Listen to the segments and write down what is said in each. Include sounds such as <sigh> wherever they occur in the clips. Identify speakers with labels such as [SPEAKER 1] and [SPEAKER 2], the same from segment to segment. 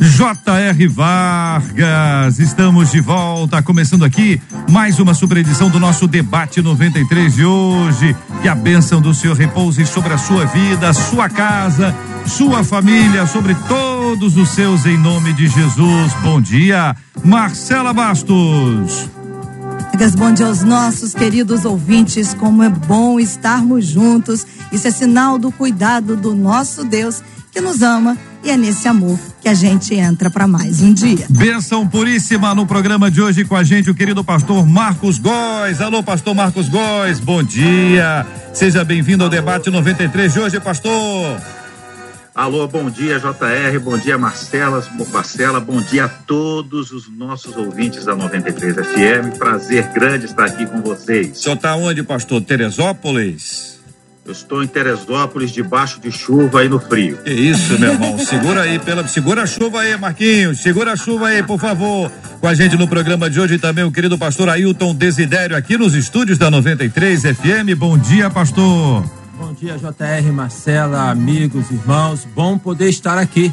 [SPEAKER 1] J.R. Vargas. Estamos de volta, começando aqui mais uma super edição do nosso debate 93 de hoje. Que a bênção do Senhor repouse sobre a sua vida, sua casa, sua família, sobre todos os seus, em nome de Jesus. Bom dia, Marcela Bastos.
[SPEAKER 2] Bom dia aos nossos queridos ouvintes. Como é bom estarmos juntos. Isso é sinal do cuidado do nosso Deus que nos ama e é nesse amor que a gente entra para mais um dia.
[SPEAKER 1] Benção puríssima no programa de hoje com a gente o querido pastor Marcos Góes. Alô, pastor Marcos Góes, bom dia. Seja bem-vindo ao debate 93 de hoje, pastor.
[SPEAKER 3] Alô, bom dia, JR, bom dia, Marcela, Marcela, bom dia a todos os nossos ouvintes da 93 FM. Prazer grande estar aqui com vocês.
[SPEAKER 1] O senhor está onde, pastor? Teresópolis?
[SPEAKER 3] Eu estou em Teresópolis, debaixo de chuva aí no frio.
[SPEAKER 1] Que isso, meu irmão. Segura aí, pela, segura a chuva aí, Marquinhos. Segura a chuva aí, por favor. Com a gente no programa de hoje também o querido pastor Ailton Desidério aqui nos estúdios da 93 FM. Bom dia, pastor.
[SPEAKER 4] Bom dia, JR, Marcela, amigos, irmãos. Bom poder estar aqui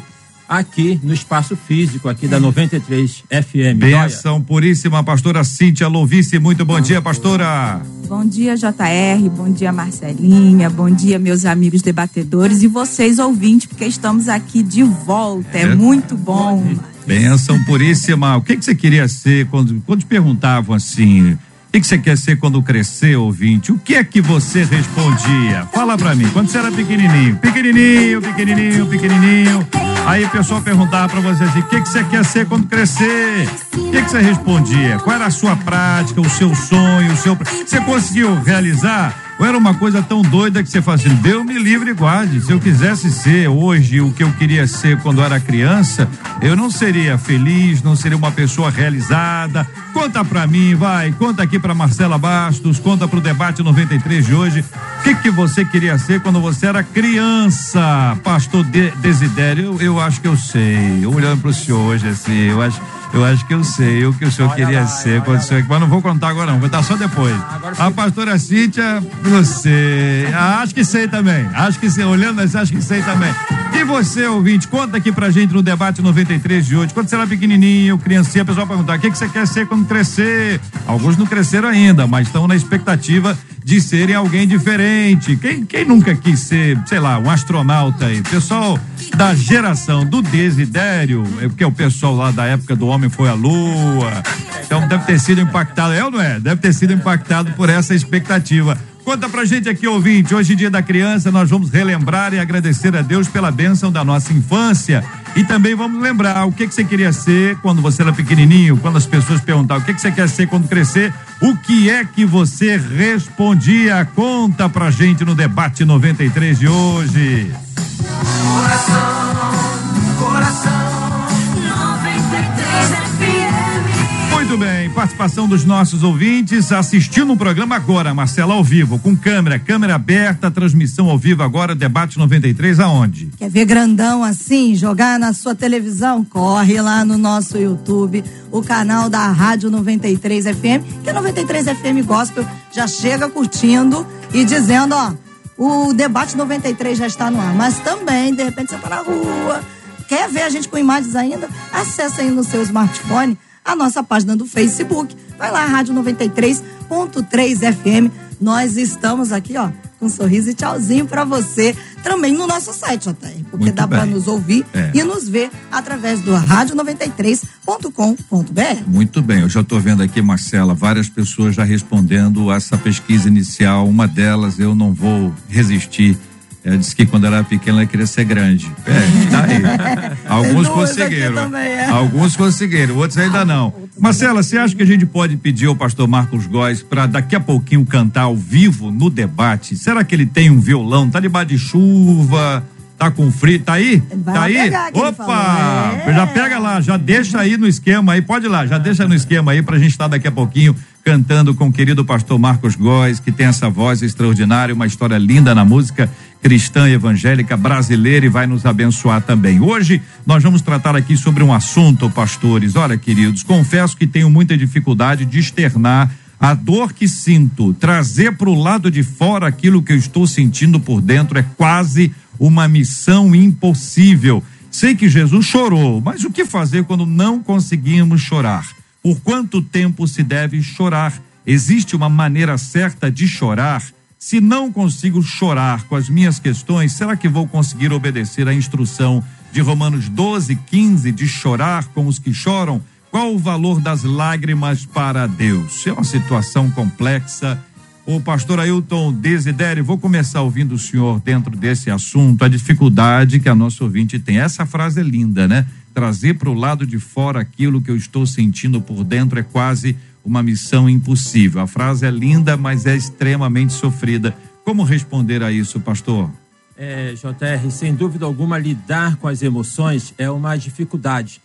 [SPEAKER 4] aqui no espaço físico aqui da 93 FM.
[SPEAKER 1] Benção puríssima, pastora Cíntia Louvice. Muito bom dia, pastora.
[SPEAKER 5] Bom dia, JR. Bom dia, Marcelinha. Bom dia, meus amigos debatedores e vocês ouvintes, porque estamos aqui de volta. É, é muito bom.
[SPEAKER 1] Benção puríssima. O que, que você queria ser quando, quando te perguntavam assim? O que você quer ser quando crescer, ouvinte? O que é que você respondia? Fala pra mim, quando você era pequenininho. Pequenininho, pequenininho, pequenininho. Aí o pessoal perguntava pra você assim, o que, que você quer ser quando crescer? O que, que você respondia? Qual era a sua prática, o seu sonho, o seu... Você conseguiu realizar? Ou era uma coisa tão doida que você fazia assim, Deus me livre e guarde. Se eu quisesse ser hoje o que eu queria ser quando era criança, eu não seria feliz, não seria uma pessoa realizada. Conta pra mim, vai, conta aqui pra Marcela Bastos, conta pro debate 93 de hoje. O que que você queria ser quando você era criança? Pastor de Desidério, eu, eu acho que eu sei. Olhando pro senhor hoje assim, eu acho eu acho que eu sei o que o senhor olha queria lá, ser quando o senhor. Mas não vou contar agora, não. Vou dar só depois. A pastora Cíntia, você. Acho que sei também. Acho que sei. Olhando, acho que sei também. E você, ouvinte, conta aqui pra gente no debate 93 de hoje. Quando você era pequenininho, criancinha, o pessoal perguntar: o que, que você quer ser quando crescer? Alguns não cresceram ainda, mas estão na expectativa de serem alguém diferente. Quem, quem nunca quis ser, sei lá, um astronauta aí? Pessoal da geração do Desidério, é porque é o pessoal lá da época do Homem foi à Lua. Então deve ter sido impactado, é ou não é? Deve ter sido impactado por essa expectativa. Conta pra gente aqui, ouvinte. Hoje, dia da criança, nós vamos relembrar e agradecer a Deus pela bênção da nossa infância. E também vamos lembrar o que, que você queria ser quando você era pequenininho, quando as pessoas perguntavam o que, que você quer ser quando crescer, o que é que você respondia? Conta pra gente no debate 93 de hoje. Coração. Participação dos nossos ouvintes assistindo o programa agora, Marcela, ao vivo, com câmera, câmera aberta, transmissão ao vivo agora, debate 93, aonde?
[SPEAKER 2] Quer ver grandão assim, jogar na sua televisão? Corre lá no nosso YouTube, o canal da Rádio 93 FM, que é 93 FM Gospel já chega curtindo e dizendo, ó, o debate 93 já está no ar, mas também, de repente, você tá na rua, quer ver a gente com imagens ainda? Acesse aí no seu smartphone a nossa página do Facebook. Vai lá, Rádio 93.3 FM. Nós estamos aqui, ó, com um sorriso e tchauzinho para você também no nosso site, até, porque Muito dá para nos ouvir é. e nos ver através do rádio93.com.br.
[SPEAKER 1] Muito bem, eu já estou vendo aqui, Marcela, várias pessoas já respondendo essa pesquisa inicial. Uma delas, eu não vou resistir ela disse que quando era pequena ela queria ser grande. É, tá aí. <laughs> Alguns conseguiram. É. Alguns conseguiram, outros ainda não. Marcela, você acha que a gente pode pedir ao pastor Marcos Góes para daqui a pouquinho cantar ao vivo no debate? Será que ele tem um violão? Tá debaixo de chuva? Tá com frio, tá aí?
[SPEAKER 2] Vai
[SPEAKER 1] tá aí? Opa!
[SPEAKER 2] É.
[SPEAKER 1] Já pega lá, já deixa aí no esquema aí, pode ir lá, já deixa no esquema aí pra gente estar daqui a pouquinho cantando com o querido pastor Marcos Góes, que tem essa voz extraordinária, uma história linda na música cristã evangélica brasileira e vai nos abençoar também. Hoje nós vamos tratar aqui sobre um assunto, pastores. Olha, queridos, confesso que tenho muita dificuldade de externar a dor que sinto, trazer para o lado de fora aquilo que eu estou sentindo por dentro é quase uma missão impossível. Sei que Jesus chorou, mas o que fazer quando não conseguimos chorar? Por quanto tempo se deve chorar? Existe uma maneira certa de chorar? Se não consigo chorar com as minhas questões, será que vou conseguir obedecer à instrução de Romanos 12, 15 de chorar com os que choram? Qual o valor das lágrimas para Deus? É uma situação complexa. O pastor Ailton Desidério, vou começar ouvindo o senhor dentro desse assunto, a dificuldade que a nossa ouvinte tem. Essa frase é linda, né? Trazer para o lado de fora aquilo que eu estou sentindo por dentro é quase uma missão impossível. A frase é linda, mas é extremamente sofrida. Como responder a isso, pastor?
[SPEAKER 4] É, JR, sem dúvida alguma, lidar com as emoções é uma dificuldade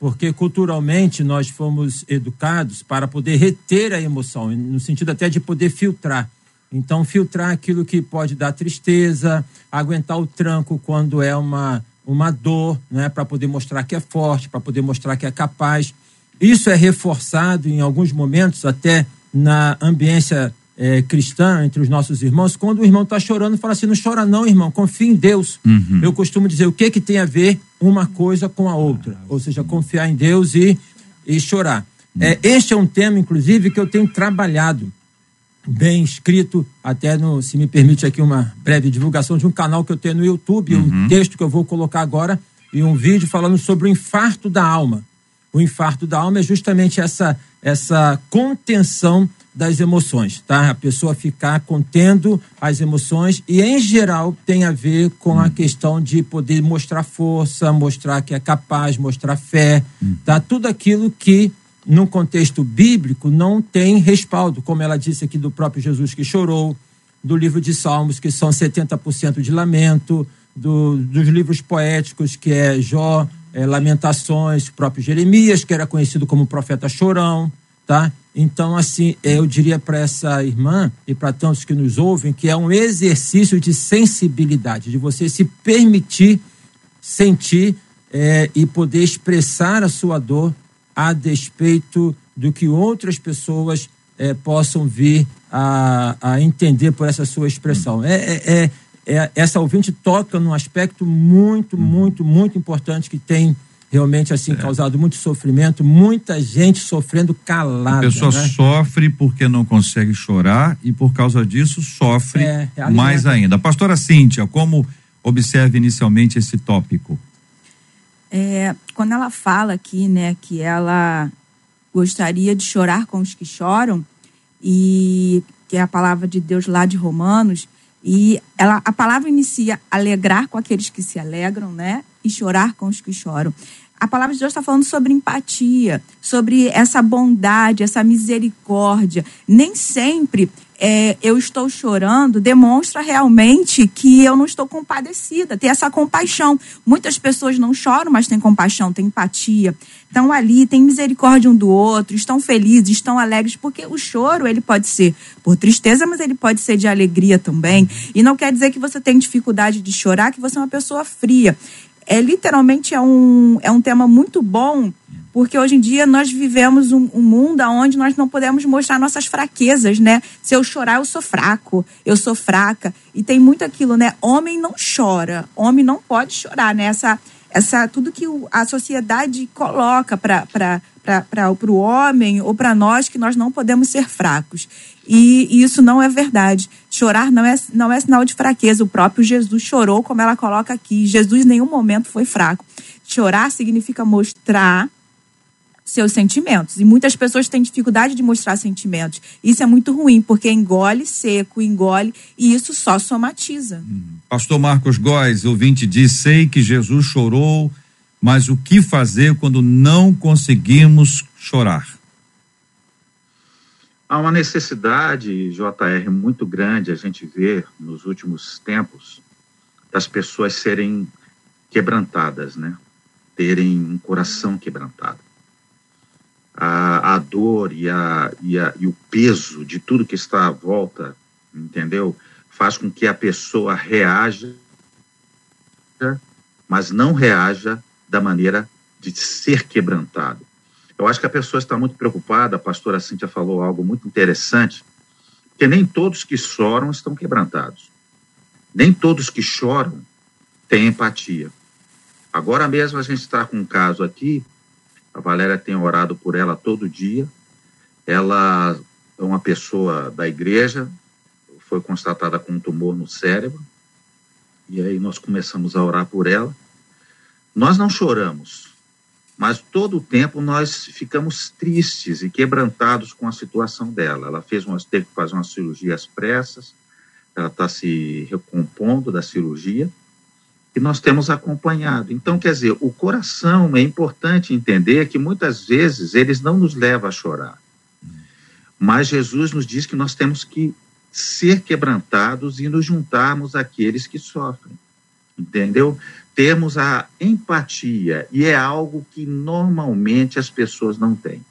[SPEAKER 4] porque culturalmente nós fomos educados para poder reter a emoção, no sentido até de poder filtrar. Então, filtrar aquilo que pode dar tristeza, aguentar o tranco quando é uma, uma dor, né, para poder mostrar que é forte, para poder mostrar que é capaz. Isso é reforçado em alguns momentos, até na ambiência é, cristã entre os nossos irmãos, quando o irmão está chorando, fala assim: não chora, não, irmão, confia em Deus. Uhum. Eu costumo dizer o que, que tem a ver uma coisa com a outra, ou seja, confiar em Deus e, e chorar. Uhum. É, este é um tema, inclusive, que eu tenho trabalhado bem escrito, até no, se me permite aqui uma breve divulgação de um canal que eu tenho no YouTube, uhum. um texto que eu vou colocar agora e um vídeo falando sobre o infarto da alma. O infarto da alma é justamente essa essa contenção das emoções, tá? A pessoa ficar contendo as emoções e, em geral, tem a ver com a questão de poder mostrar força, mostrar que é capaz, mostrar fé, tá? Tudo aquilo que, no contexto bíblico, não tem respaldo, como ela disse aqui do próprio Jesus que chorou, do livro de Salmos, que são 70% de lamento, do, dos livros poéticos, que é Jó, é, Lamentações, próprio Jeremias, que era conhecido como profeta chorão, tá? Então, assim, eu diria para essa irmã e para tantos que nos ouvem que é um exercício de sensibilidade, de você se permitir sentir é, e poder expressar a sua dor a despeito do que outras pessoas é, possam vir a, a, entender por essa sua expressão. É, é, é, essa ouvinte toca num aspecto muito, muito, muito importante que tem realmente assim é. causado muito sofrimento, muita gente sofrendo calada.
[SPEAKER 1] A pessoa
[SPEAKER 4] né?
[SPEAKER 1] sofre porque não consegue chorar e por causa disso sofre é, é mais ainda. Pastora Cíntia, como observa inicialmente esse tópico?
[SPEAKER 5] É, quando ela fala aqui, né, que ela gostaria de chorar com os que choram e que é a palavra de Deus lá de Romanos e ela, a palavra inicia alegrar com aqueles que se alegram, né? E chorar com os que choram. A palavra de Deus está falando sobre empatia, sobre essa bondade, essa misericórdia. Nem sempre é, eu estou chorando demonstra realmente que eu não estou compadecida, ter essa compaixão. Muitas pessoas não choram, mas têm compaixão, têm empatia. Estão ali, têm misericórdia um do outro, estão felizes, estão alegres, porque o choro ele pode ser por tristeza, mas ele pode ser de alegria também. E não quer dizer que você tem dificuldade de chorar, que você é uma pessoa fria é literalmente é um, é um tema muito bom, porque hoje em dia nós vivemos um, um mundo onde nós não podemos mostrar nossas fraquezas, né? Se eu chorar, eu sou fraco, eu sou fraca. E tem muito aquilo, né? Homem não chora, homem não pode chorar, né? Essa, essa, tudo que a sociedade coloca para o homem ou para nós que nós não podemos ser fracos. E, e, isso não é verdade. Chorar não é, não é sinal de fraqueza. O próprio Jesus chorou, como ela coloca aqui. Jesus em nenhum momento foi fraco. Chorar significa mostrar seus sentimentos. E muitas pessoas têm dificuldade de mostrar sentimentos. Isso é muito ruim, porque engole seco, engole, e isso só somatiza.
[SPEAKER 1] Pastor Marcos Góes, ouvinte diz: sei que Jesus chorou, mas o que fazer quando não conseguimos chorar?
[SPEAKER 3] Há uma necessidade, JR, muito grande a gente vê nos últimos tempos das pessoas serem quebrantadas, né? Terem um coração quebrantado. A, a dor e, a, e, a, e o peso de tudo que está à volta, entendeu? Faz com que a pessoa reaja, mas não reaja da maneira de ser quebrantado. Eu acho que a pessoa está muito preocupada, a pastora Cíntia falou algo muito interessante, que nem todos que choram estão quebrantados. Nem todos que choram têm empatia. Agora mesmo a gente está com um caso aqui, a Valéria tem orado por ela todo dia. Ela é uma pessoa da igreja, foi constatada com um tumor no cérebro, e aí nós começamos a orar por ela. Nós não choramos, mas todo o tempo nós ficamos tristes e quebrantados com a situação dela. Ela fez uma, teve que fazer uma cirurgia às pressas, ela está se recompondo da cirurgia e nós temos acompanhado. Então, quer dizer, o coração é importante entender que muitas vezes eles não nos levam a chorar, mas Jesus nos diz que nós temos que ser quebrantados e nos juntarmos àqueles que sofrem, entendeu? temos a empatia, e é algo que normalmente as pessoas não têm.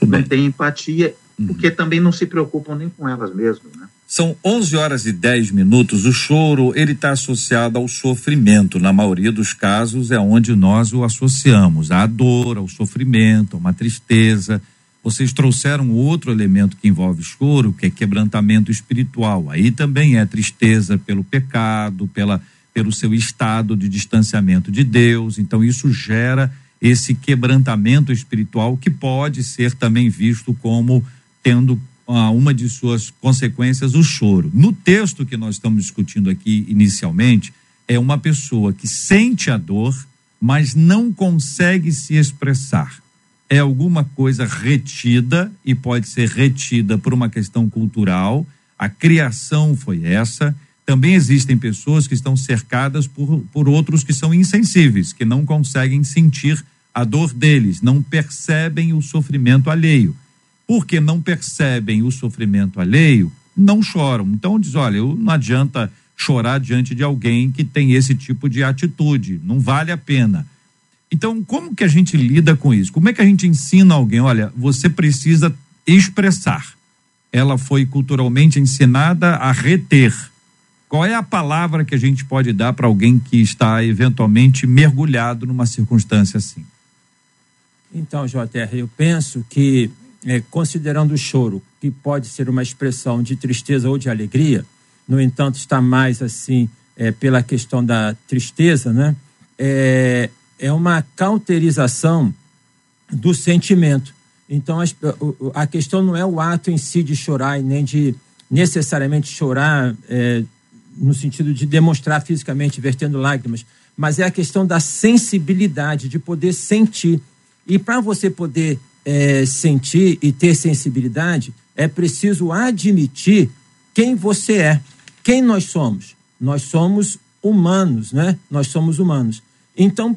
[SPEAKER 3] não têm empatia, uhum. porque também não se preocupam nem com elas mesmas, né?
[SPEAKER 1] São 11 horas e 10 minutos. O choro, ele está associado ao sofrimento. Na maioria dos casos é onde nós o associamos, à dor, ao sofrimento, a uma tristeza. Vocês trouxeram outro elemento que envolve choro, que é quebrantamento espiritual. Aí também é tristeza pelo pecado, pela pelo seu estado de distanciamento de Deus. Então, isso gera esse quebrantamento espiritual que pode ser também visto como tendo uma de suas consequências o choro. No texto que nós estamos discutindo aqui inicialmente, é uma pessoa que sente a dor, mas não consegue se expressar. É alguma coisa retida e pode ser retida por uma questão cultural. A criação foi essa também existem pessoas que estão cercadas por, por outros que são insensíveis, que não conseguem sentir a dor deles, não percebem o sofrimento alheio. Porque não percebem o sofrimento alheio, não choram. Então diz, olha, eu, não adianta chorar diante de alguém que tem esse tipo de atitude, não vale a pena. Então, como que a gente lida com isso? Como é que a gente ensina alguém, olha, você precisa expressar. Ela foi culturalmente ensinada a reter qual é a palavra que a gente pode dar para alguém que está eventualmente mergulhado numa circunstância assim?
[SPEAKER 4] Então, JR, eu penso que, é, considerando o choro, que pode ser uma expressão de tristeza ou de alegria, no entanto, está mais assim é, pela questão da tristeza, né? É, é uma cauterização do sentimento. Então, a, questão não é o ato em si de chorar e nem de necessariamente chorar é, no sentido de demonstrar fisicamente, vertendo lágrimas, mas é a questão da sensibilidade, de poder sentir. E para você poder é, sentir e ter sensibilidade, é preciso admitir quem você é, quem nós somos. Nós somos humanos, né? Nós somos humanos. Então,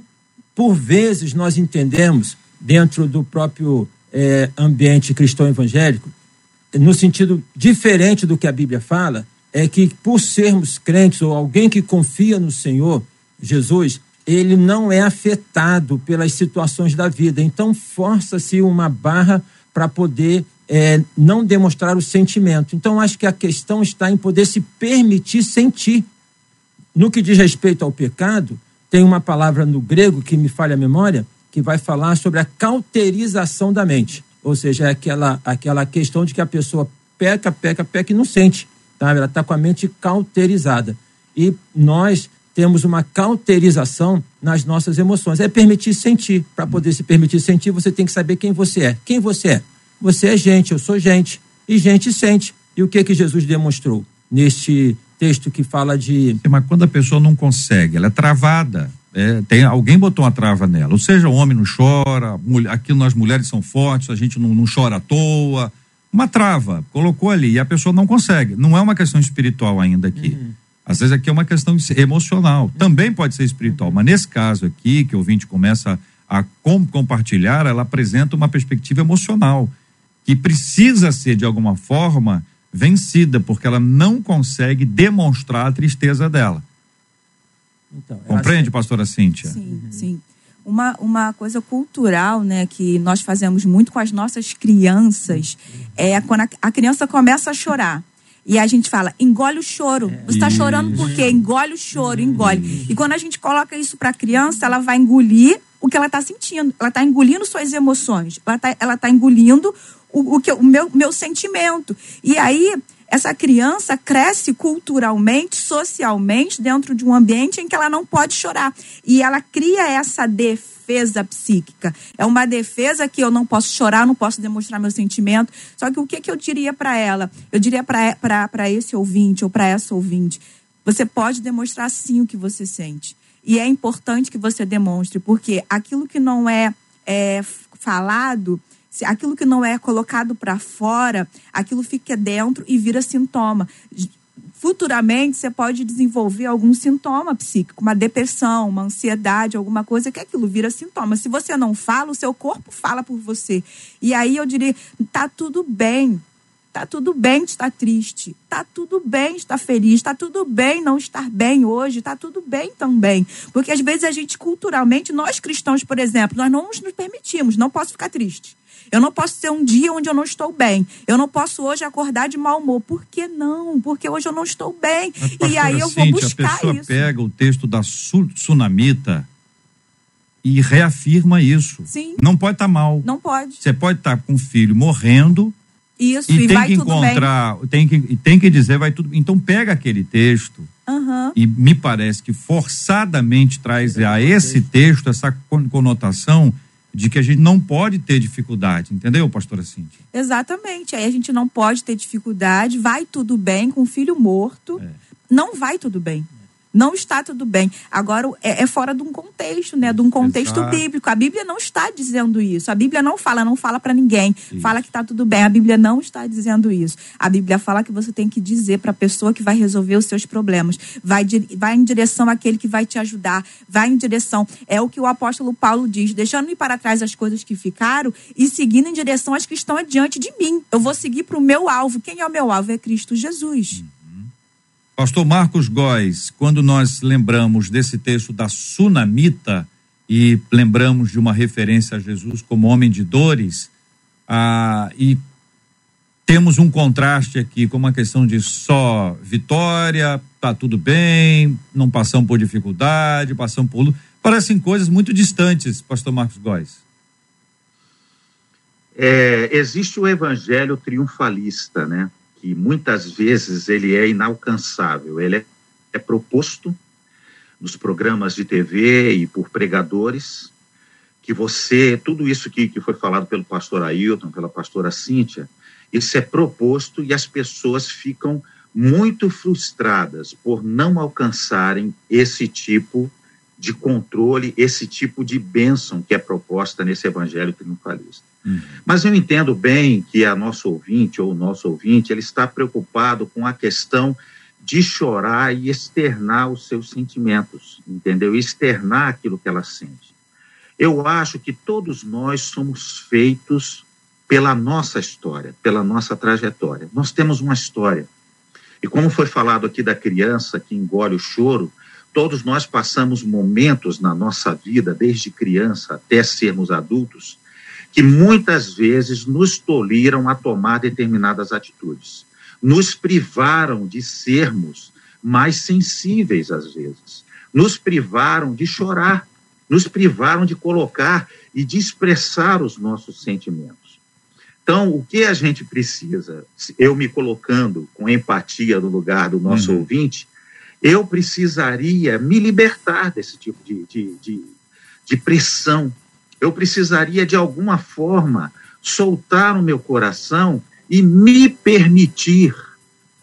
[SPEAKER 4] por vezes, nós entendemos, dentro do próprio é, ambiente cristão evangélico, no sentido diferente do que a Bíblia fala, é que por sermos crentes ou alguém que confia no Senhor Jesus, ele não é afetado pelas situações da vida. Então força-se uma barra para poder é, não demonstrar o sentimento. Então acho que a questão está em poder se permitir sentir. No que diz respeito ao pecado, tem uma palavra no grego que me falha a memória, que vai falar sobre a cauterização da mente. Ou seja, é aquela, aquela questão de que a pessoa peca, peca, peca e não sente. Tá? Ela está com a mente cauterizada. E nós temos uma cauterização nas nossas emoções. É permitir sentir. Para poder se permitir sentir, você tem que saber quem você é. Quem você é? Você é gente, eu sou gente. E gente sente. E o que que Jesus demonstrou neste texto que fala de.
[SPEAKER 1] Mas quando a pessoa não consegue, ela é travada. É, tem, alguém botou uma trava nela. Ou seja, o homem não chora, mulher, aqui nós mulheres são fortes, a gente não, não chora à toa uma trava, colocou ali e a pessoa não consegue. Não é uma questão espiritual ainda aqui. Uhum. Às vezes aqui é uma questão emocional. Uhum. Também pode ser espiritual, uhum. mas nesse caso aqui, que o ouvinte começa a com, compartilhar, ela apresenta uma perspectiva emocional que precisa ser, de alguma forma, vencida, porque ela não consegue demonstrar a tristeza dela. Então, Compreende, assim, pastora Cíntia?
[SPEAKER 5] Sim, uhum. sim. Uma, uma coisa cultural, né, que nós fazemos muito com as nossas crianças, é quando a, a criança começa a chorar. E a gente fala, engole o choro. Você está chorando por quê? Engole o choro, engole. E quando a gente coloca isso para a criança, ela vai engolir o que ela está sentindo. Ela está engolindo suas emoções. Ela está ela tá engolindo o, o, que, o meu, meu sentimento. E aí, essa criança cresce culturalmente, socialmente, dentro de um ambiente em que ela não pode chorar. E ela cria essa defesa psíquica. É uma defesa que eu não posso chorar, não posso demonstrar meu sentimento. Só que o que, que eu diria para ela? Eu diria para esse ouvinte ou para essa ouvinte: você pode demonstrar sim o que você sente. E é importante que você demonstre, porque aquilo que não é, é falado aquilo que não é colocado para fora, aquilo fica dentro e vira sintoma futuramente você pode desenvolver algum sintoma psíquico, uma depressão, uma ansiedade, alguma coisa que aquilo vira sintoma. Se você não fala, o seu corpo fala por você. E aí eu diria, tá tudo bem. Tá tudo bem estar triste, tá tudo bem estar feliz, tá tudo bem não estar bem hoje, tá tudo bem também. Porque às vezes a gente culturalmente, nós cristãos, por exemplo, nós não nos permitimos, não posso ficar triste. Eu não posso ter um dia onde eu não estou bem. Eu não posso hoje acordar de mau humor. Por que não? Porque hoje eu não estou bem.
[SPEAKER 1] Mas,
[SPEAKER 5] e aí eu vou buscar
[SPEAKER 1] a pessoa
[SPEAKER 5] isso.
[SPEAKER 1] pega o texto da tsunamita e reafirma isso.
[SPEAKER 5] Sim.
[SPEAKER 1] Não pode estar tá mal.
[SPEAKER 5] Não pode.
[SPEAKER 1] Você pode estar tá com o filho morrendo.
[SPEAKER 5] Isso,
[SPEAKER 1] e,
[SPEAKER 5] e
[SPEAKER 1] tem que encontrar, tem que, tem que dizer, vai tudo. Então pega aquele texto
[SPEAKER 5] uhum.
[SPEAKER 1] e me parece que forçadamente traz a esse texto essa conotação de que a gente não pode ter dificuldade, entendeu, pastora Cíntia?
[SPEAKER 5] Exatamente. Aí a gente não pode ter dificuldade, vai tudo bem com o filho morto. É. Não vai tudo bem não está tudo bem. Agora, é, é fora de um contexto, né? De um contexto Exato. bíblico. A Bíblia não está dizendo isso. A Bíblia não fala, não fala para ninguém. Isso. Fala que está tudo bem. A Bíblia não está dizendo isso. A Bíblia fala que você tem que dizer para a pessoa que vai resolver os seus problemas. Vai, vai em direção àquele que vai te ajudar. Vai em direção. É o que o apóstolo Paulo diz, deixando-me para trás as coisas que ficaram e seguindo em direção às que estão adiante de mim. Eu vou seguir para o meu alvo. Quem é o meu alvo? É Cristo Jesus. Hum.
[SPEAKER 1] Pastor Marcos Góes, quando nós lembramos desse texto da Sunamita e lembramos de uma referência a Jesus como homem de dores, ah, e temos um contraste aqui com uma questão de só vitória, tá tudo bem, não passamos por dificuldade, passamos por. Parecem coisas muito distantes, Pastor Marcos Góes.
[SPEAKER 3] É, existe o evangelho triunfalista, né? Que muitas vezes ele é inalcançável. Ele é, é proposto nos programas de TV e por pregadores, que você, tudo isso que, que foi falado pelo pastor Ailton, pela pastora Cíntia, isso é proposto e as pessoas ficam muito frustradas por não alcançarem esse tipo de controle, esse tipo de bênção que é proposta nesse evangelho triunfalista. Uhum. Mas eu entendo bem que a nossa ouvinte ou o nosso ouvinte, ele está preocupado com a questão de chorar e externar os seus sentimentos, entendeu? Externar aquilo que ela sente. Eu acho que todos nós somos feitos pela nossa história, pela nossa trajetória. Nós temos uma história. E como foi falado aqui da criança que engole o choro, todos nós passamos momentos na nossa vida, desde criança até sermos adultos, que muitas vezes nos tolhiram a tomar determinadas atitudes, nos privaram de sermos mais sensíveis às vezes, nos privaram de chorar, nos privaram de colocar e de expressar os nossos sentimentos. Então, o que a gente precisa, eu me colocando com empatia no lugar do nosso uhum. ouvinte, eu precisaria me libertar desse tipo de, de, de, de pressão. Eu precisaria, de alguma forma, soltar o meu coração e me permitir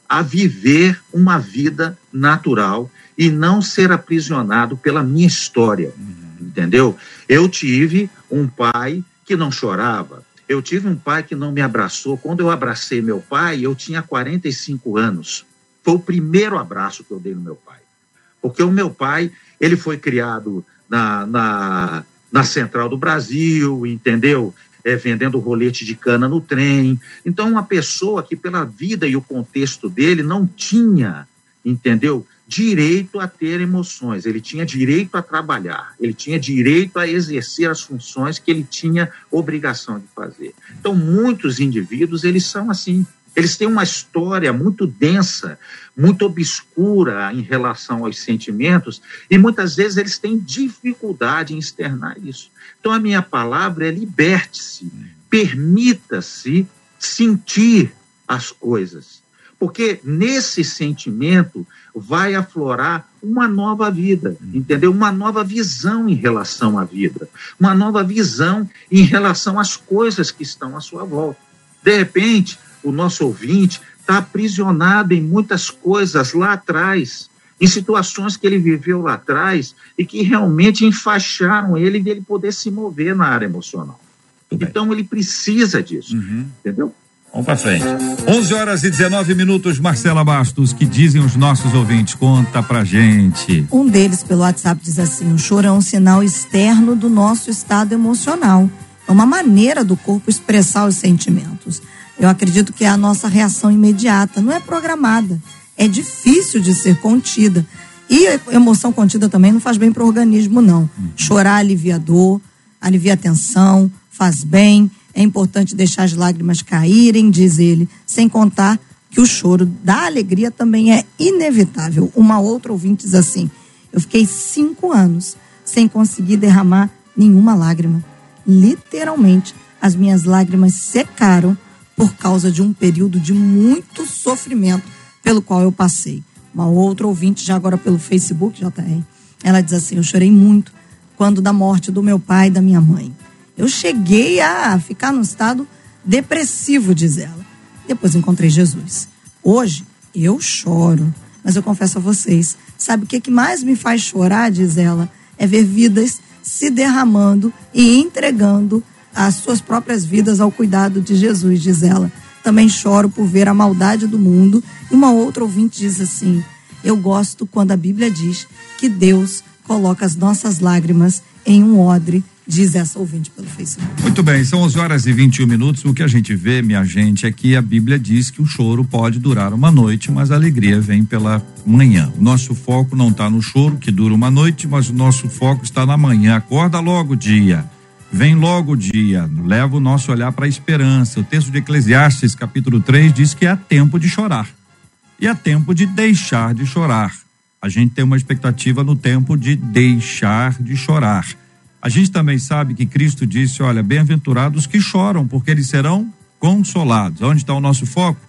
[SPEAKER 3] a viver uma vida natural e não ser aprisionado pela minha história. Entendeu? Eu tive um pai que não chorava. Eu tive um pai que não me abraçou. Quando eu abracei meu pai, eu tinha 45 anos. Foi o primeiro abraço que eu dei no meu pai. Porque o meu pai, ele foi criado na, na, na Central do Brasil, entendeu? É, vendendo rolete de cana no trem. Então, uma pessoa que, pela vida e o contexto dele, não tinha, entendeu? direito a ter emoções, ele tinha direito a trabalhar, ele tinha direito a exercer as funções que ele tinha obrigação de fazer. Então, muitos indivíduos, eles são assim, eles têm uma história muito densa, muito obscura em relação aos sentimentos, e muitas vezes eles têm dificuldade em externar isso. Então, a minha palavra é liberte-se, permita-se sentir as coisas. Porque nesse sentimento vai aflorar uma nova vida, entendeu? Uma nova visão em relação à vida, uma nova visão em relação às coisas que estão à sua volta. De repente, o nosso ouvinte está aprisionado em muitas coisas lá atrás, em situações que ele viveu lá atrás e que realmente enfaixaram ele de ele poder se mover na área emocional. Então ele precisa disso,
[SPEAKER 1] Uhum.
[SPEAKER 3] entendeu?
[SPEAKER 1] Vamos para frente. 11 horas e 19 minutos, Marcela Bastos, que dizem os nossos ouvintes? Conta pra gente.
[SPEAKER 2] Um deles, pelo WhatsApp, diz assim: o choro é um sinal externo do nosso estado emocional. É uma maneira do corpo expressar os sentimentos. Eu acredito que é a nossa reação imediata, não é programada. É difícil de ser contida. E a emoção contida também não faz bem para o organismo, não. Chorar alivia a dor, alivia a tensão, faz bem. É importante deixar as lágrimas caírem, diz ele, sem contar que o choro da alegria também é inevitável. Uma outra ouvinte diz assim: Eu fiquei cinco anos sem conseguir derramar nenhuma lágrima. Literalmente, as minhas lágrimas secaram por causa de um período de muito sofrimento pelo qual eu passei. Uma outra ouvinte, já agora pelo Facebook, JR, ela diz assim: Eu chorei muito quando da morte do meu pai e da minha mãe. Eu cheguei a ficar num estado depressivo, diz ela. Depois encontrei Jesus. Hoje eu choro, mas eu confesso a vocês, sabe o que, que mais me faz chorar, diz ela, é ver vidas se derramando e entregando as suas próprias vidas ao cuidado de Jesus, diz ela. Também choro por ver a maldade do mundo. E uma outra ouvinte diz assim: Eu gosto quando a Bíblia diz que Deus coloca as nossas lágrimas em um odre, diz essa ouvinte pelo Facebook.
[SPEAKER 1] Muito bem, são 11 horas e 21 minutos. O que a gente vê, minha gente, é que a Bíblia diz que o choro pode durar uma noite, mas a alegria vem pela manhã. Nosso foco não está no choro, que dura uma noite, mas o nosso foco está na manhã. Acorda logo dia. Vem logo o dia, leva o nosso olhar para a esperança. O texto de Eclesiastes, capítulo 3, diz que há tempo de chorar e há tempo de deixar de chorar. A gente tem uma expectativa no tempo de deixar de chorar. A gente também sabe que Cristo disse: olha, bem-aventurados que choram, porque eles serão consolados. Onde está o nosso foco?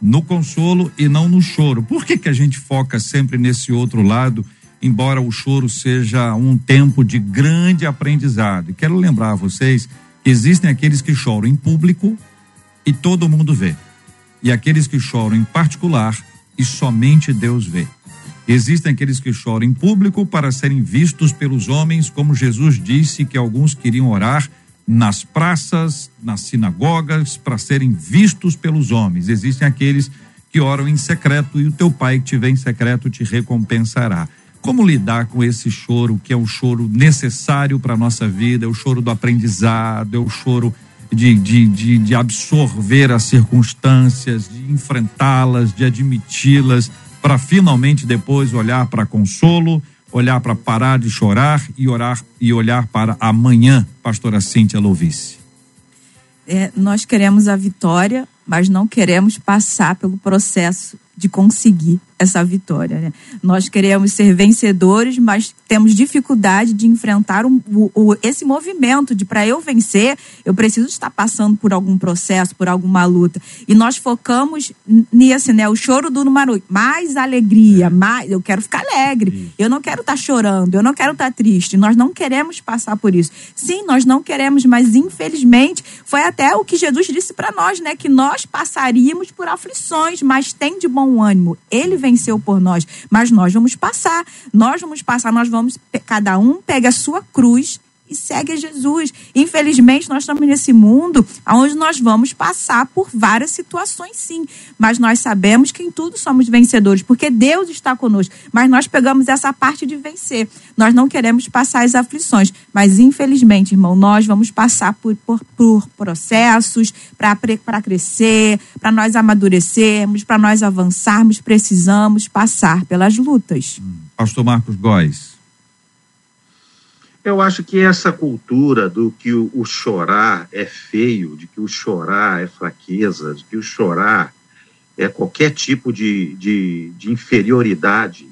[SPEAKER 1] No consolo e não no choro. Por que, que a gente foca sempre nesse outro lado, embora o choro seja um tempo de grande aprendizado? E quero lembrar a vocês que existem aqueles que choram em público e todo mundo vê, e aqueles que choram em particular e somente Deus vê. Existem aqueles que choram em público para serem vistos pelos homens, como Jesus disse que alguns queriam orar nas praças, nas sinagogas, para serem vistos pelos homens. Existem aqueles que oram em secreto e o teu pai que te vê em secreto te recompensará. Como lidar com esse choro, que é o choro necessário para a nossa vida, é o choro do aprendizado, é o choro de, de, de, de absorver as circunstâncias, de enfrentá-las, de admiti-las, para finalmente depois olhar para consolo, olhar para parar de chorar e orar e olhar para amanhã, pastora Cíntia Louvice.
[SPEAKER 5] É, nós queremos a vitória, mas não queremos passar pelo processo de conseguir essa vitória. Né? Nós queremos ser vencedores, mas temos dificuldade de enfrentar um, o, o, esse movimento de para eu vencer, eu preciso estar passando por algum processo, por alguma luta. E nós focamos nisso, né? O choro do número mais alegria, mais eu quero ficar alegre. Eu não quero estar chorando, eu não quero estar triste. Nós não queremos passar por isso. Sim, nós não queremos, mas infelizmente foi até o que Jesus disse para nós, né? Que nós passaríamos por aflições, mas tem de bom ânimo. Ele venceu por nós, mas nós vamos passar. Nós vamos passar, nós vamos, cada um pega a sua cruz e segue Jesus. Infelizmente, nós estamos nesse mundo onde nós vamos passar por várias situações, sim. Mas nós sabemos que em tudo somos vencedores, porque Deus está conosco. Mas nós pegamos essa parte de vencer. Nós não queremos passar as aflições. Mas, infelizmente, irmão, nós vamos passar por, por, por processos para crescer, para nós amadurecermos, para nós avançarmos, precisamos passar pelas lutas.
[SPEAKER 1] Pastor Marcos Góes.
[SPEAKER 3] Eu acho que essa cultura do que o, chorar é feio, de que o chorar é fraqueza, de que o chorar é qualquer tipo de, de, de inferioridade,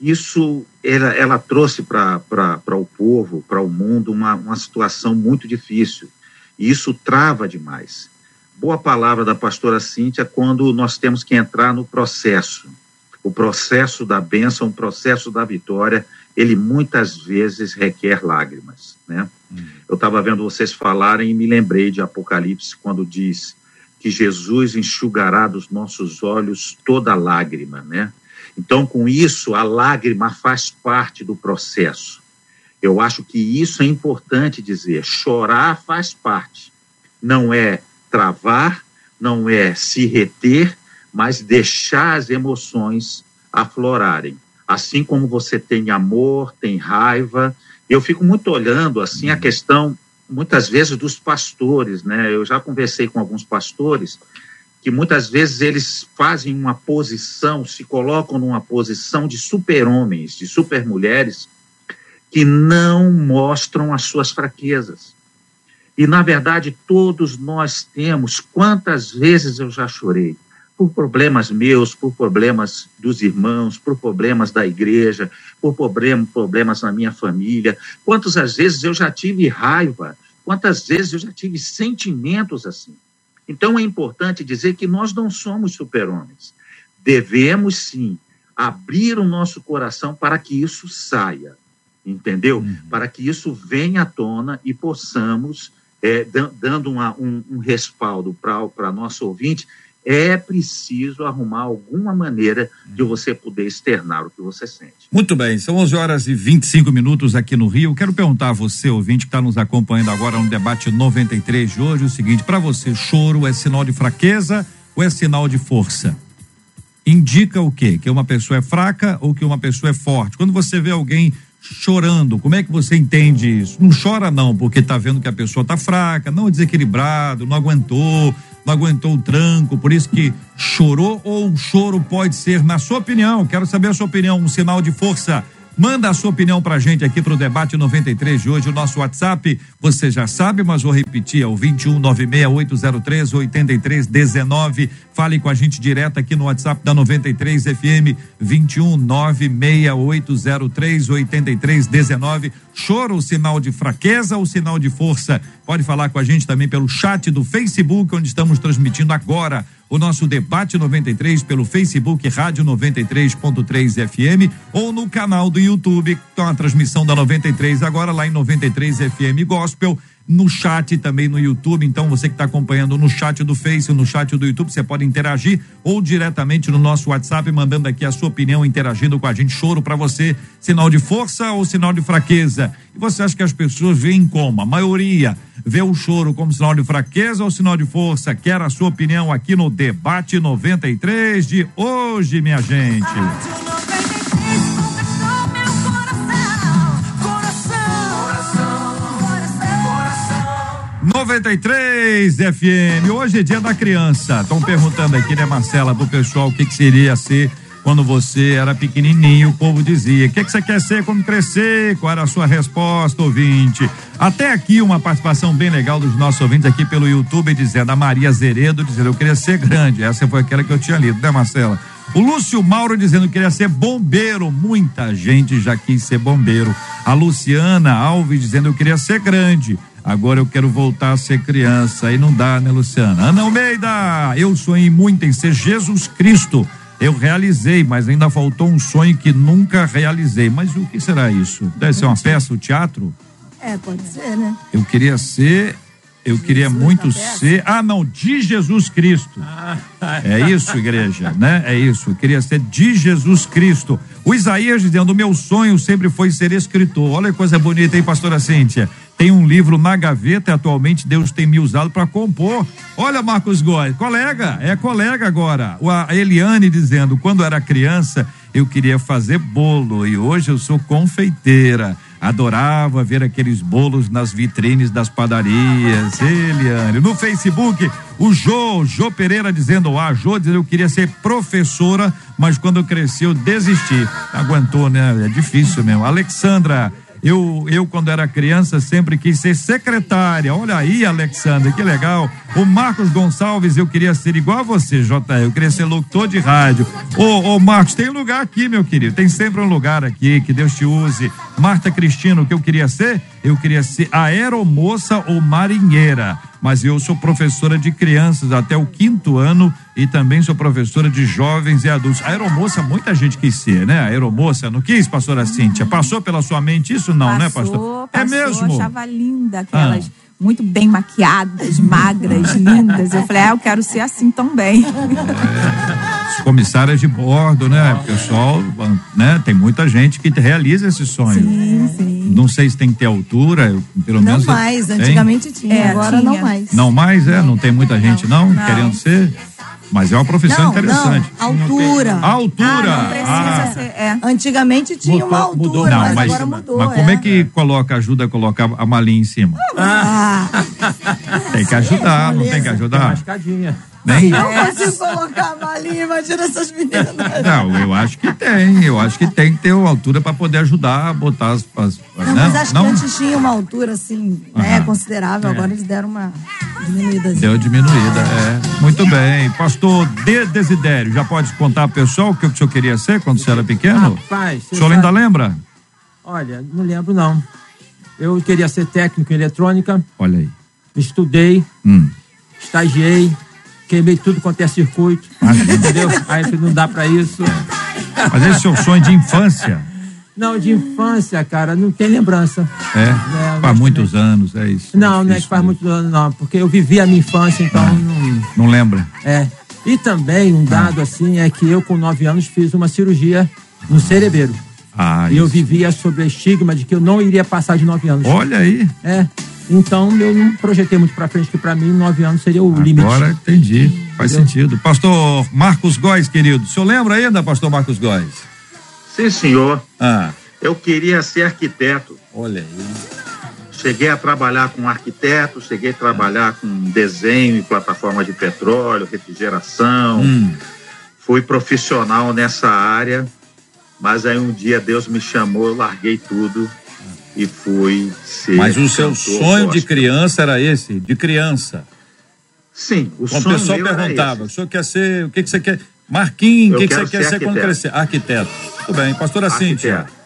[SPEAKER 3] isso ela, ela trouxe para o povo, para o mundo, uma, uma situação muito difícil. E isso trava demais. Boa palavra da pastora Cíntia quando nós temos que entrar no processo. O processo da bênção, o processo da vitória ele muitas vezes requer lágrimas, né? Hum. Eu estava vendo vocês falarem e me lembrei de Apocalipse quando diz que Jesus enxugará dos nossos olhos toda lágrima, né? Então, com isso, a lágrima faz parte do processo. Eu acho que isso é importante dizer. Chorar faz parte. Não é travar, não é se reter, mas deixar as emoções aflorarem assim como você tem amor, tem raiva. Eu fico muito olhando assim a questão muitas vezes dos pastores, né? Eu já conversei com alguns pastores que muitas vezes eles fazem uma posição, se colocam numa posição de super-homens, de super-mulheres, que não mostram as suas fraquezas. E, na verdade, todos nós temos. Quantas vezes eu já chorei? Por problemas meus, por problemas dos irmãos, por problemas da igreja, por problem, problemas na minha família. Quantas vezes eu já tive raiva, quantas vezes eu já tive sentimentos assim. Então é importante dizer que nós não somos super-homens. Devemos sim abrir o nosso coração para que isso saia, entendeu? Uhum. Para que isso venha à tona e possamos, é, dando uma, um, um respaldo para nosso ouvinte, é preciso arrumar alguma maneira de você poder externar o que você sente.
[SPEAKER 1] Muito bem, são 11 horas e 25 minutos aqui no Rio. Quero perguntar a você, ouvinte, que está nos acompanhando agora no debate 93 de hoje, o seguinte: para você, choro é sinal de fraqueza ou é sinal de força? Indica o quê? Que uma pessoa é fraca ou que uma pessoa é forte? Quando você vê alguém chorando, como é que você entende isso? Não chora não, porque está vendo que a pessoa está fraca, não desequilibrado, não aguentou, não aguentou o tranco, por isso que chorou ou o choro pode ser, na sua opinião, quero saber a sua opinião, um sinal de força. Manda a sua opinião pra gente aqui pro debate 93 de hoje, o nosso WhatsApp, você já sabe, mas vou repetir, é o 2196803 8319. Fale com a gente direto aqui no WhatsApp da 93 FM 2196803 8319. Choro o sinal de fraqueza ou sinal de força? Pode falar com a gente também pelo chat do Facebook, onde estamos transmitindo agora o nosso debate 93 pelo Facebook Rádio 93.3 FM ou no canal do YouTube, com a transmissão da 93 agora lá em 93 FM Gospel no chat também no YouTube. Então, você que está acompanhando no chat do Face, no chat do YouTube, você pode interagir ou diretamente no nosso WhatsApp, mandando aqui a sua opinião, interagindo com a gente. Choro para você, sinal de força ou sinal de fraqueza? E você acha que as pessoas veem como? A maioria vê o choro como sinal de fraqueza ou sinal de força? Quer a sua opinião aqui no Debate 93 de hoje, minha gente. 93 FM. Hoje é dia da criança. Estão perguntando aqui, né, Marcela, pro pessoal o que, que seria ser quando você era pequenininho, o povo dizia: "O que, que você quer ser quando crescer?" Qual era a sua resposta, ouvinte? Até aqui uma participação bem legal dos nossos ouvintes aqui pelo YouTube dizendo a Maria Zeredo dizendo: "Eu queria ser grande". Essa foi aquela que eu tinha lido, né, Marcela? O Lúcio Mauro dizendo que queria ser bombeiro. Muita gente já quis ser bombeiro. A Luciana Alves dizendo eu queria ser grande. Agora eu quero voltar a ser criança. Aí não dá, né, Luciana? Ana Almeida, eu sonhei muito em ser Jesus Cristo. Eu realizei, mas ainda faltou um sonho que nunca realizei. Mas o que será isso? Deve ser uma peça, o um teatro?
[SPEAKER 2] É, pode ser, né?
[SPEAKER 1] Eu queria ser eu queria
[SPEAKER 2] Jesus
[SPEAKER 1] muito ser. Ah, não, de Jesus Cristo. É isso, igreja, <laughs> né? É isso. Eu queria ser de Jesus Cristo. O Isaías dizendo: o meu sonho sempre foi ser escritor. Olha que coisa bonita, hein, pastora Cíntia? Tem um livro na gaveta e atualmente Deus tem me usado para compor. Olha, Marcos Góes, colega, é colega agora. A Eliane dizendo: quando era criança, eu queria fazer bolo e hoje eu sou confeiteira. Adorava ver aqueles bolos nas vitrines das padarias. Eliane. No Facebook, o Jô, Jô Pereira dizendo: Ah, Jô dizendo eu queria ser professora, mas quando eu cresci eu desisti. Aguentou, né? É difícil mesmo. Alexandra. Eu, eu, quando era criança, sempre quis ser secretária. Olha aí, Alexandra, que legal. O Marcos Gonçalves, eu queria ser igual a você, JR. Eu queria ser locutor de rádio. Ô, ô, Marcos, tem lugar aqui, meu querido. Tem sempre um lugar aqui. Que Deus te use. Marta Cristina, o que eu queria ser? Eu queria ser aeromoça ou marinheira. Mas eu sou professora de crianças até o quinto ano e também sou professora de jovens e adultos. Aeromoça, muita gente quis ser, né? Aeromoça, não quis, pastora Cíntia? Passou pela sua mente isso? Não, né, pastor?
[SPEAKER 5] Passou,
[SPEAKER 1] é
[SPEAKER 5] passou,
[SPEAKER 1] mesmo?
[SPEAKER 5] achava linda, aquelas
[SPEAKER 1] Ah.
[SPEAKER 5] muito bem maquiadas, magras, lindas. Eu falei, ah, eu quero ser assim também.
[SPEAKER 1] As comissárias de bordo, né? O pessoal, né? Tem muita gente que realiza esse sonho.
[SPEAKER 5] Sim, sim.
[SPEAKER 1] Não sei se tem que ter altura, eu- pelo
[SPEAKER 2] Não
[SPEAKER 1] menos.
[SPEAKER 2] mais,
[SPEAKER 1] tem?
[SPEAKER 2] antigamente tinha,
[SPEAKER 5] É,
[SPEAKER 2] agora
[SPEAKER 5] tinha.
[SPEAKER 2] não mais.
[SPEAKER 1] Não mais, é? Não tem muita gente, não,
[SPEAKER 5] Não.
[SPEAKER 1] querendo ser? Mas é uma profissão
[SPEAKER 2] Não,
[SPEAKER 1] interessante.
[SPEAKER 2] não, altura.
[SPEAKER 1] A altura.
[SPEAKER 5] Ah, não precisa
[SPEAKER 1] ah.
[SPEAKER 5] ser. É.
[SPEAKER 2] Antigamente tinha
[SPEAKER 4] Mudou-
[SPEAKER 2] uma altura,
[SPEAKER 4] mudou
[SPEAKER 1] Não,
[SPEAKER 2] mas,
[SPEAKER 1] mas,
[SPEAKER 2] agora mudou.
[SPEAKER 1] mas como é que coloca, ajuda a colocar a malinha em cima?
[SPEAKER 2] Ah,
[SPEAKER 1] Tem que ajudar, não tem que
[SPEAKER 4] Tem uma
[SPEAKER 1] ajudar?
[SPEAKER 4] escadinha.
[SPEAKER 1] Nem?
[SPEAKER 2] eu consigo colocar a malinha, imagina essas meninas.
[SPEAKER 1] Não, eu acho que tem. Eu acho que tem que ter uma altura para poder ajudar a botar as. as
[SPEAKER 2] Não,
[SPEAKER 1] né?
[SPEAKER 2] mas acho que antes tinha uma altura assim, né, considerável, agora eles deram uma diminuída.
[SPEAKER 1] Deu diminuída, é. Muito bem. Pastor De Desidério, já pode contar pro pessoal o que o senhor queria ser quando você era pequeno?
[SPEAKER 4] Rapaz,
[SPEAKER 1] o senhor ainda
[SPEAKER 4] sabe-
[SPEAKER 1] lembra?
[SPEAKER 4] Olha, não lembro não. Eu queria ser técnico em eletrônica,
[SPEAKER 1] Olha aí.
[SPEAKER 4] estudei,
[SPEAKER 1] Hum.
[SPEAKER 4] estagiei, queimei tudo quanto é circuito, entendeu? Aí não dá pra isso.
[SPEAKER 1] Mas esse é o seu sonho de infância.
[SPEAKER 4] Não, de infância, cara, não tem lembrança.
[SPEAKER 1] É.
[SPEAKER 4] É,
[SPEAKER 1] Faz muitos anos, é isso.
[SPEAKER 4] Não, não é que faz
[SPEAKER 1] mesmo.
[SPEAKER 4] muito ano, não, porque eu vivi a minha infância, então não.
[SPEAKER 1] Não lembra?
[SPEAKER 4] É. E também um dado assim é que eu, com nove anos, fiz uma cirurgia no cerebelo.
[SPEAKER 1] Ah,
[SPEAKER 4] E eu vivia sob o estigma de que eu não iria passar de nove anos.
[SPEAKER 1] Olha aí.
[SPEAKER 4] É. Então eu não projetei muito pra frente, que pra mim nove anos seria o limite.
[SPEAKER 1] Agora entendi. Faz
[SPEAKER 4] Entendeu?
[SPEAKER 1] sentido. Pastor Marcos Góes, querido. O senhor lembra ainda, pastor Marcos Góes?
[SPEAKER 3] Sim, senhor.
[SPEAKER 1] Ah,
[SPEAKER 3] Eu queria ser arquiteto.
[SPEAKER 1] olha aí.
[SPEAKER 3] Cheguei a trabalhar com arquiteto, cheguei a trabalhar com desenho em plataforma de petróleo, refrigeração.
[SPEAKER 1] Hum.
[SPEAKER 3] Fui profissional nessa área, mas aí um dia Deus me chamou, eu larguei tudo e fui ser.
[SPEAKER 1] Mas o seu sonho de
[SPEAKER 3] gospel.
[SPEAKER 1] criança era esse? De criança.
[SPEAKER 3] Sim, o
[SPEAKER 1] o
[SPEAKER 3] sonho
[SPEAKER 1] perguntava, o senhor quer ser, o que, que você quer? Marquinhos, o que, que você quer ser,
[SPEAKER 3] ser
[SPEAKER 1] quando crescer? Arquiteto. Tudo bem. Pastora Cíntia,
[SPEAKER 3] Arquiteto.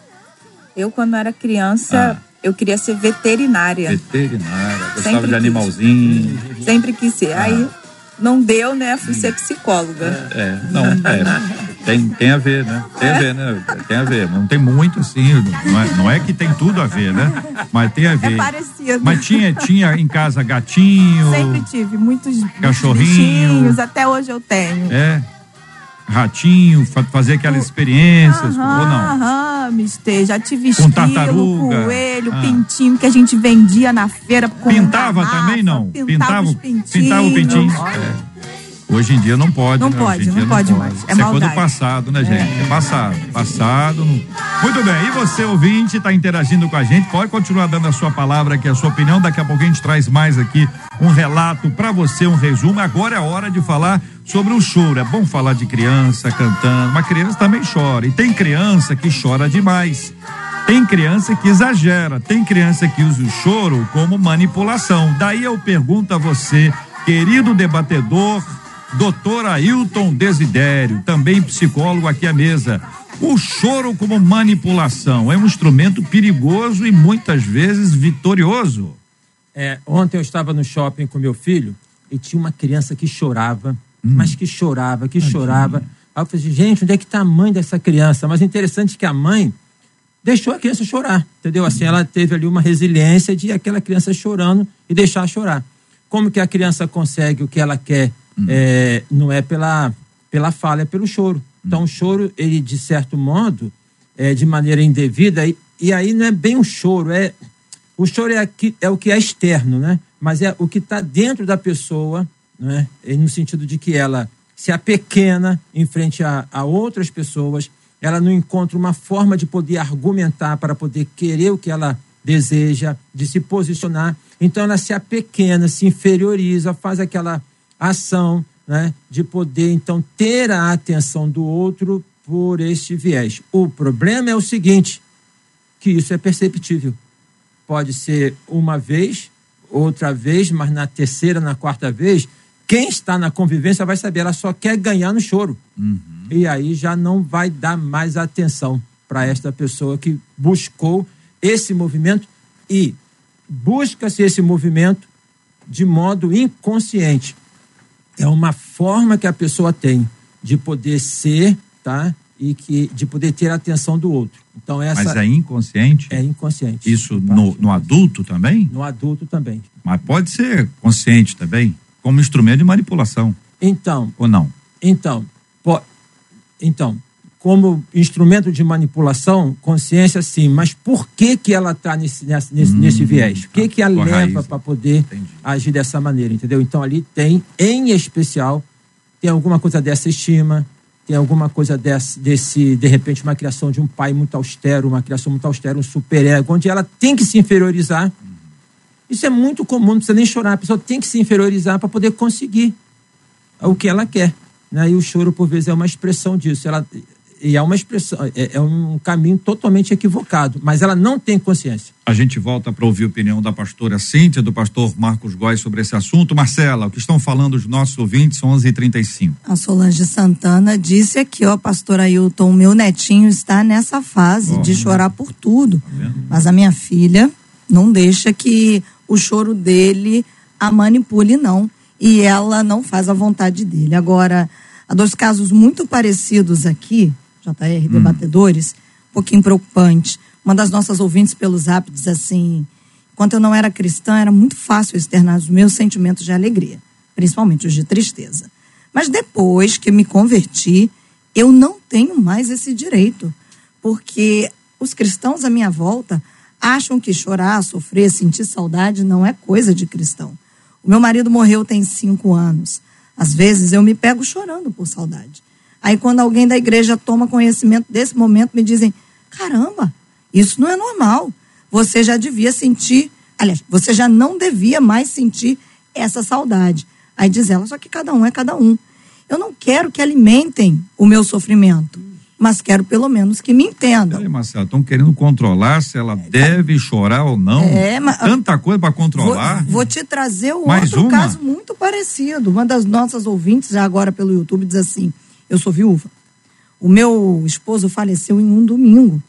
[SPEAKER 5] Eu, quando era criança,
[SPEAKER 1] Ah.
[SPEAKER 5] eu queria ser veterinária.
[SPEAKER 1] veterinária, gostava
[SPEAKER 5] Sempre
[SPEAKER 1] de
[SPEAKER 5] quis.
[SPEAKER 1] animalzinho.
[SPEAKER 5] Sempre quis ser. Aí não deu, né? Fui ser psicóloga.
[SPEAKER 1] É, não, é. Tem, tem a ver, né? Tem a ver, né? Tem a ver. Não tem muito assim, não é, não é que tem tudo a ver, né? Mas tem a
[SPEAKER 5] É
[SPEAKER 1] ver.
[SPEAKER 5] parecido.
[SPEAKER 1] Mas tinha, tinha em casa gatinho,
[SPEAKER 5] Sempre tive muitos, muitos
[SPEAKER 1] Cachorrinho.
[SPEAKER 5] bichinhos, até hoje eu tenho.
[SPEAKER 1] é, ratinho, fa- fazer aquelas experiências, ou não?
[SPEAKER 5] Aham, já tive
[SPEAKER 1] Com
[SPEAKER 5] esquilo,
[SPEAKER 1] tartaruga.
[SPEAKER 5] coelho,
[SPEAKER 1] Ah.
[SPEAKER 5] pintinho que a gente vendia na feira. com
[SPEAKER 1] Pintava
[SPEAKER 5] garrafa,
[SPEAKER 1] também, não?
[SPEAKER 5] Pintava,
[SPEAKER 1] Pintava,
[SPEAKER 5] os pintinhos.
[SPEAKER 1] pintava o pintinho. É. Hoje em dia não pode,
[SPEAKER 5] Não
[SPEAKER 1] né?
[SPEAKER 5] pode,
[SPEAKER 1] dia
[SPEAKER 5] não pode mais. É
[SPEAKER 1] Isso é coisa passado, né, gente? É, passado. Passado. não- Muito bem. E você, ouvinte, está interagindo com a gente? Pode continuar dando a sua palavra aqui, a sua opinião. Daqui a pouco a gente traz mais aqui um relato para você, um resumo. Agora é a hora de falar sobre o choro. É bom falar de criança cantando, mas criança também chora. E tem criança que chora demais. Tem criança que exagera, tem criança que usa o choro como manipulação. Daí eu pergunto a você, querido debatedor, doutor Ailton Desidério, também psicólogo aqui à mesa. O choro como manipulação é um instrumento perigoso e muitas vezes vitorioso.
[SPEAKER 4] É, ontem eu estava no shopping com meu filho e tinha uma criança que chorava,
[SPEAKER 1] Hum.
[SPEAKER 4] mas que chorava, que chorava. Aí eu falei, assim, gente, onde é que está a mãe dessa criança? Mas o interessante é que a mãe deixou a criança chorar, entendeu? Assim, ela teve ali uma resiliência de aquela criança chorando e deixar chorar. Como que a criança consegue o que ela quer? É, não é pela, pela fala, é pelo choro. Então, o choro, ele, de certo modo, é de maneira indevida, e, e aí não é bem um choro, é o choro é, aqui, é o que é externo, né? Mas é o que está dentro da pessoa, né? E no sentido de que ela se apequena em frente a, a outras pessoas, ela não encontra uma forma de poder argumentar para poder querer o que ela deseja, de se posicionar. Então ela se apequena, se inferioriza, faz aquela ação né, de poder então ter a atenção do outro por este viés. O problema é o seguinte, que isso é perceptível. Pode ser uma vez, outra vez, mas na terceira, na quarta vez, quem está na convivência vai saber, ela só quer ganhar no choro.
[SPEAKER 1] Uhum.
[SPEAKER 4] E aí já não vai dar mais atenção para esta pessoa que buscou esse movimento e busca-se esse movimento de modo inconsciente. É uma forma que a pessoa tem de poder ser, tá? E que de poder ter a atenção do outro. Então essa
[SPEAKER 1] Mas é inconsciente?
[SPEAKER 4] é inconsciente.
[SPEAKER 1] Isso no, no adulto também?
[SPEAKER 4] No adulto também.
[SPEAKER 1] Mas pode ser consciente também, como instrumento de manipulação,
[SPEAKER 4] Então,
[SPEAKER 1] ou não?
[SPEAKER 4] Então, po- então, como instrumento de manipulação, consciência sim, mas por que que ela está nesse, nesse, nesse, nesse viés? O que que a
[SPEAKER 1] Hum, tá.
[SPEAKER 4] Leva para poder
[SPEAKER 1] Entendi.
[SPEAKER 4] agir dessa maneira, entendeu? Então ali tem, em especial, tem alguma coisa dessa estima, tem alguma coisa desse, desse, de repente, uma criação de um pai muito austero, uma criação muito austera, um superego, onde ela tem que se inferiorizar. Isso é muito comum, não precisa nem chorar, a pessoa tem que se inferiorizar para poder conseguir o que ela quer. Né? E o choro, por vezes, é uma expressão disso. Ela, e é uma expressão, é, é um caminho totalmente equivocado, mas ela não tem consciência.
[SPEAKER 1] A gente volta para ouvir a opinião da pastora Cíntia, do pastor Marcos Góes sobre esse assunto. Marcela, o que estão falando os nossos ouvintes, 11h35.
[SPEAKER 2] A Solange Santana disse aqui, ó, pastor Ailton, meu netinho está nessa fase
[SPEAKER 1] Ó.
[SPEAKER 2] de chorar por tudo.
[SPEAKER 1] vendo?
[SPEAKER 2] Mas a minha filha não deixa que o choro dele a manipule, não. E ela não faz a vontade dele. Agora, há dois casos muito parecidos aqui, JR Debatedores, um pouquinho preocupante. Uma das nossas ouvintes pelo zap diz assim: enquanto eu não era cristã, era muito fácil externar os meus sentimentos de alegria, principalmente os de tristeza. Mas depois que me converti, eu não tenho mais esse direito, porque os cristãos à minha volta acham que chorar, sofrer, sentir saudade não é coisa de cristão. O meu marido morreu tem cinco anos. Às vezes eu me pego chorando por saudade. Aí quando alguém da igreja toma conhecimento desse momento, me dizem: caramba, isso não é normal. Você já devia sentir, aliás, você já não devia mais sentir essa saudade. Aí diz ela, só que cada um é cada um. Eu não quero que alimentem o meu sofrimento, mas quero pelo menos que me entendam.
[SPEAKER 1] Peraí, Marcela, estão querendo controlar se ela deve chorar ou não?
[SPEAKER 2] É, mas-
[SPEAKER 1] Tanta coisa para
[SPEAKER 2] Vou,
[SPEAKER 1] controlar.
[SPEAKER 2] vou te trazer o
[SPEAKER 1] Mais
[SPEAKER 2] outro
[SPEAKER 1] uma?
[SPEAKER 2] caso muito parecido. Uma das nossas ouvintes, já agora pelo YouTube, diz assim: Eu sou viúva. O meu esposo faleceu em um domingo.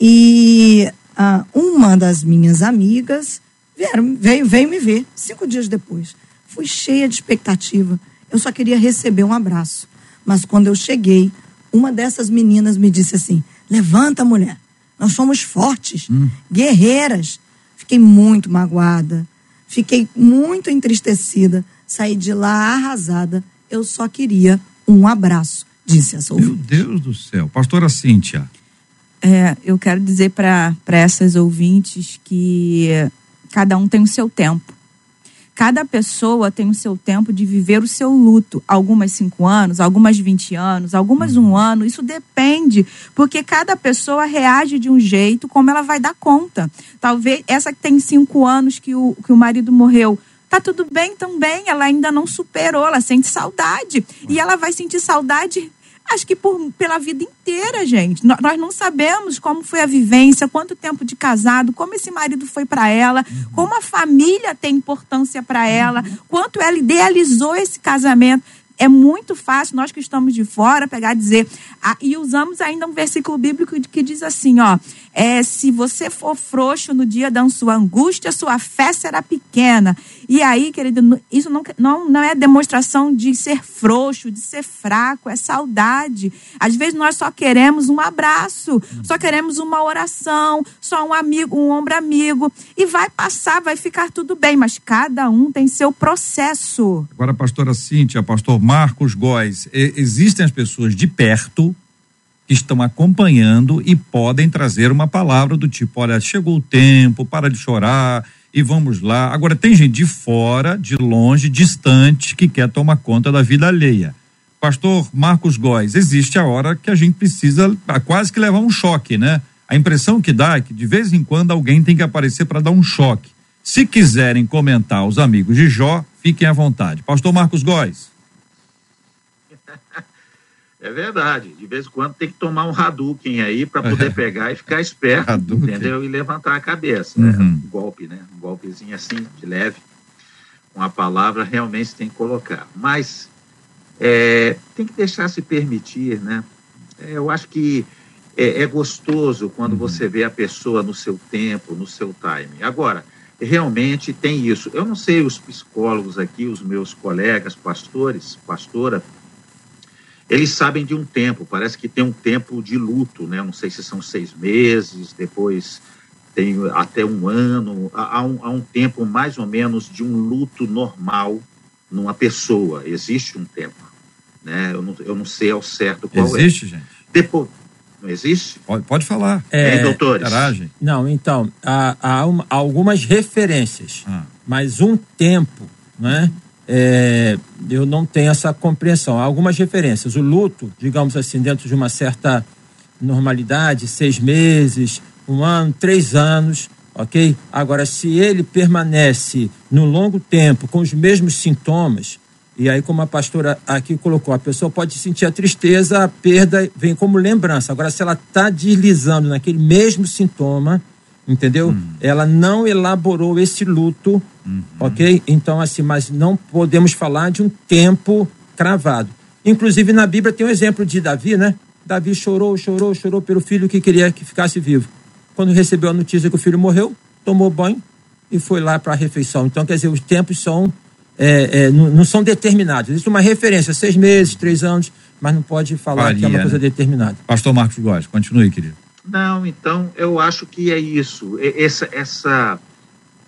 [SPEAKER 2] E ah, uma das minhas amigas vieram, veio, veio me ver cinco dias depois. Fui cheia de expectativa. Eu só queria receber um abraço. Mas quando eu cheguei, uma dessas meninas me disse assim: Levanta, mulher. Nós somos fortes, guerreiras. Fiquei muito magoada. Fiquei muito entristecida. Saí de lá arrasada. Eu só queria um abraço, disse essa
[SPEAKER 1] Meu
[SPEAKER 2] ouvinte.
[SPEAKER 1] Deus do céu. Pastora Cíntia,
[SPEAKER 5] É, eu quero dizer para essas ouvintes que cada um tem o seu tempo. Cada pessoa tem o seu tempo de viver o seu luto. Algumas cinco anos, algumas 20 anos, algumas um ano. Isso depende, porque cada pessoa reage de um jeito como ela vai dar conta. Talvez essa que tem cinco anos que o, que o marido morreu. Tá tudo bem também, ela ainda não superou, ela sente saudade. E ela vai sentir saudade Acho que por, pela vida inteira, gente. No- Nós não sabemos como foi a vivência, quanto tempo de casado, como esse marido foi para ela, como a família tem importância para ela, quanto ela idealizou esse casamento. É muito fácil nós que estamos de fora pegar e dizer. ah, e usamos ainda um versículo bíblico que diz assim: ó, É, se você for frouxo no dia da sua angústia, sua fé será pequena. E aí, querido, isso não, não, não é demonstração de ser frouxo, de ser fraco, é saudade. Às vezes nós só queremos um abraço, só queremos uma oração, só um amigo, um ombro amigo. E vai passar, vai ficar tudo bem, mas cada um tem seu processo.
[SPEAKER 1] Agora, pastora Cíntia, pastor Marcos Góes, existem as pessoas de perto que estão acompanhando e podem trazer uma palavra do tipo: olha, chegou o tempo, para de chorar e vamos lá. Agora, tem gente de fora, de longe, distante, que quer tomar conta da vida alheia. Pastor Marcos Góes, existe a hora que a gente precisa quase que levar um choque, né? A impressão que dá é que de vez em quando alguém tem que aparecer para dar um choque. Se quiserem comentar os amigos de Jó, fiquem à vontade. Pastor Marcos Góes.
[SPEAKER 3] É verdade. De vez em quando tem que tomar um Hadouken aí para poder é. pegar e ficar esperto, Hadouken. entendeu? E levantar a cabeça. Né? Uhum. Um golpe, né? Um golpezinho assim, de leve. Uma palavra realmente tem que colocar. Mas é, tem que deixar se permitir, né? É, eu acho que é, é gostoso quando uhum. você vê a pessoa no seu tempo, no seu time. Agora, realmente tem isso. Eu não sei os psicólogos aqui, os meus colegas pastores, pastora, eles sabem de um tempo, parece que tem um tempo de luto, né? Não sei se são seis meses, depois tem até um ano, há um, há um tempo mais ou menos de um luto normal numa pessoa. Existe um tempo, né? Eu não, eu não sei ao certo qual
[SPEAKER 1] existe, é. Existe, gente.
[SPEAKER 3] Depois, não existe?
[SPEAKER 1] Pode, pode falar.
[SPEAKER 3] É, doutores?
[SPEAKER 4] Garagem. Não, então, há, há, uma, algumas referências, ah. mas um tempo, né? É, eu não tenho essa compreensão. Há algumas referências. O luto, digamos assim, dentro de uma certa normalidade, seis meses, um ano, três anos, ok? Agora, se ele permanece no longo tempo com os mesmos sintomas, e aí, como a pastora aqui colocou, a pessoa pode sentir a tristeza, a perda vem como lembrança. Agora, se ela está deslizando naquele mesmo sintoma, entendeu? Uhum. Ela não elaborou esse luto, uhum. ok? Então, assim, mas não podemos falar de um tempo cravado. Inclusive, na Bíblia tem um exemplo de Davi, né? Davi chorou, chorou, chorou pelo filho que queria que ficasse vivo. Quando recebeu a notícia que o filho morreu, tomou banho e foi lá para a refeição. Então, quer dizer, os tempos são é, é, não, não, são determinados. Existe uma referência, seis meses, três anos, mas não pode falar Varia, que é uma coisa né? determinada.
[SPEAKER 1] Pastor Marcos Góes, continue, querido.
[SPEAKER 3] Não, então eu acho que é isso. É, essa, essa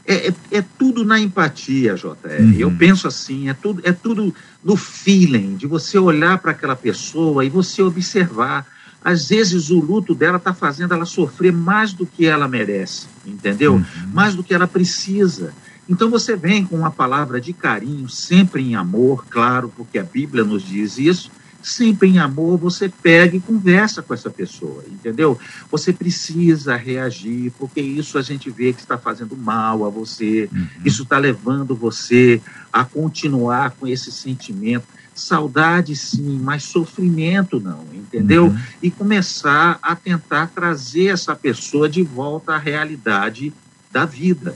[SPEAKER 3] é, é, é tudo na empatia, JR. Uhum. Eu penso assim, é tudo, é tudo no feeling de você olhar para aquela pessoa e você observar. Às vezes o luto dela está fazendo ela sofrer mais do que ela merece, entendeu? Uhum. Mais do que ela precisa. Então você vem com uma palavra de carinho, sempre em amor, claro, porque a Bíblia nos diz isso, sempre em amor, você pega e conversa com essa pessoa, entendeu? Você precisa reagir, porque isso a gente vê que está fazendo mal a você, uhum. isso está levando você a continuar com esse sentimento. Saudade sim, mas sofrimento não, entendeu? Uhum. E começar a tentar trazer essa pessoa de volta à realidade da vida.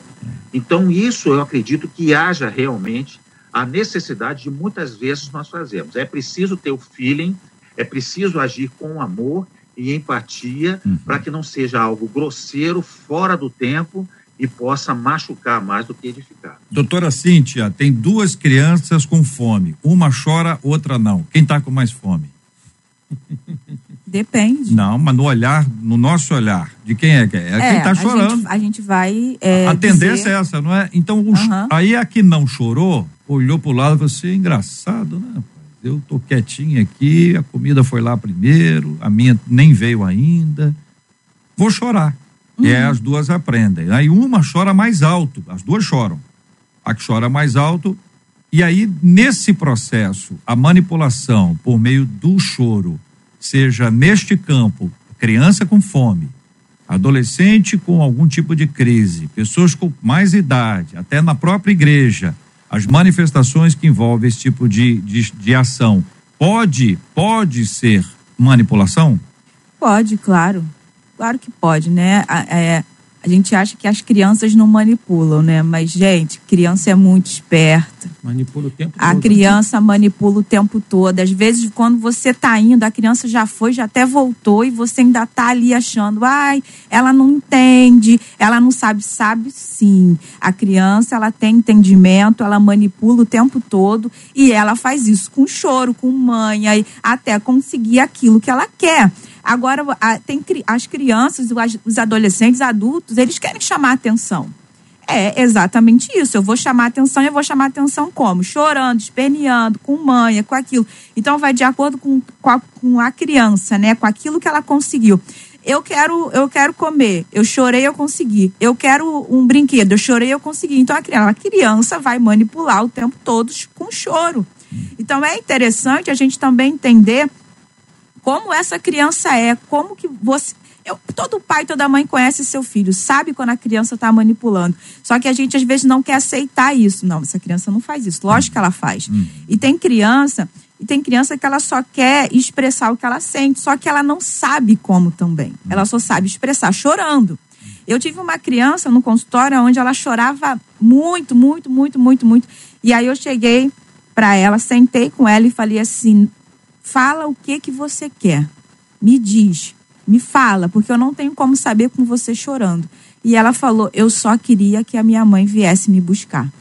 [SPEAKER 3] Então, isso eu acredito que haja realmente a necessidade de muitas vezes nós fazemos. É preciso ter o feeling, é preciso agir com amor e empatia uhum. para que não seja algo grosseiro, fora do tempo e possa machucar mais do que edificar.
[SPEAKER 1] Doutora Cíntia, tem duas crianças com fome. Uma chora, outra não. Quem está com mais fome?
[SPEAKER 5] Depende.
[SPEAKER 1] Não, mas no olhar, no nosso olhar, de quem é que é? É, quem está chorando.
[SPEAKER 5] A gente, a gente vai. É,
[SPEAKER 1] a tendência dizer... é essa, não é? Então, uhum. aí a que não chorou, olhou para o lado e falou assim: engraçado, né? Eu tô quietinho aqui, a comida foi lá primeiro, a minha nem veio ainda. Vou chorar. Uhum. E aí as duas aprendem. Aí uma chora mais alto, as duas choram. A que chora mais alto. E aí, nesse processo, a manipulação por meio do choro, seja neste campo, criança com fome, adolescente com algum tipo de crise, pessoas com mais idade, até na própria igreja, as manifestações que envolvem esse tipo de, de, de ação, pode, pode ser manipulação?
[SPEAKER 5] Pode, claro. Claro que pode, né? É, A gente acha que as crianças não manipulam, né? Mas, gente, criança é muito esperta.
[SPEAKER 4] Manipula o tempo
[SPEAKER 5] A
[SPEAKER 4] todo.
[SPEAKER 5] criança manipula o tempo todo. Às vezes, quando você tá indo, a criança já foi, já até voltou, e você ainda tá ali achando, ai, ela não entende, ela não sabe. Sabe sim. A criança, ela tem entendimento, ela manipula o tempo todo, e ela faz isso com choro, com manha, e até conseguir aquilo que ela quer. Agora, a- tem as crianças, os- os adolescentes, adultos, eles querem chamar atenção. É exatamente isso. Eu vou chamar atenção e eu vou chamar atenção como? Chorando, esperneando, com manha, com aquilo. Então vai de acordo com, com, a, com a criança, né? Com aquilo que ela conseguiu. Eu quero, eu quero comer. Eu chorei, eu consegui. Eu quero um brinquedo. Eu chorei, eu consegui. Então a criança, a criança vai manipular o tempo todo com choro. Então é interessante a gente também entender como essa criança é, como que você. Eu, todo pai, toda mãe conhece seu filho, sabe quando a criança está manipulando. Só que a gente às vezes não quer aceitar isso. Não, essa criança não faz isso. Lógico que ela faz. E tem criança, e tem criança que ela só quer expressar o que ela sente, só que ela não sabe como também. Ela só sabe expressar chorando. Eu tive uma criança no consultório onde ela chorava muito, muito, muito, muito, muito. E aí eu cheguei para ela, sentei com ela e falei assim: fala o que que você quer. Me diz, me fala, porque eu não tenho como saber com você chorando. E ela falou: eu só queria que a minha mãe viesse me buscar.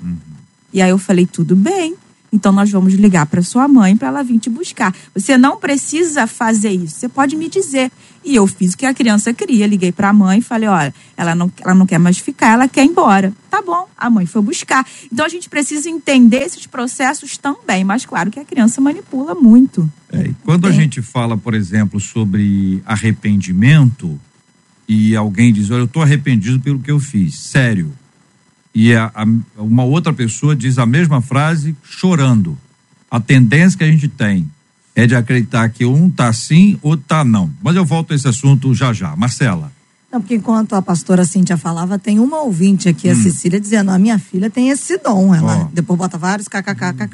[SPEAKER 5] E aí eu falei: tudo bem. Então nós vamos ligar para sua mãe para ela vir te buscar. Você não precisa fazer isso. Você pode me dizer. E eu fiz o que a criança queria. Liguei para a mãe e falei: olha, ela não, ela não quer mais ficar, ela quer ir embora. Tá bom. A mãe foi buscar. Então a gente precisa entender esses processos também. Mas claro que a criança manipula muito.
[SPEAKER 1] É, e quando a gente fala, por exemplo, sobre arrependimento e alguém diz, olha, eu estou arrependido pelo que eu fiz, sério. E a- a- uma outra pessoa diz a mesma frase chorando. A tendência que a gente tem é de acreditar que um tá sim, outro tá não. Mas eu volto a esse assunto já já. Marcela.
[SPEAKER 2] Não, porque enquanto a pastora Cíntia falava, tem uma ouvinte aqui, a Cecília, dizendo: a minha filha tem esse dom. Ela
[SPEAKER 1] Hum. Ó.
[SPEAKER 2] depois bota vários kkkkk.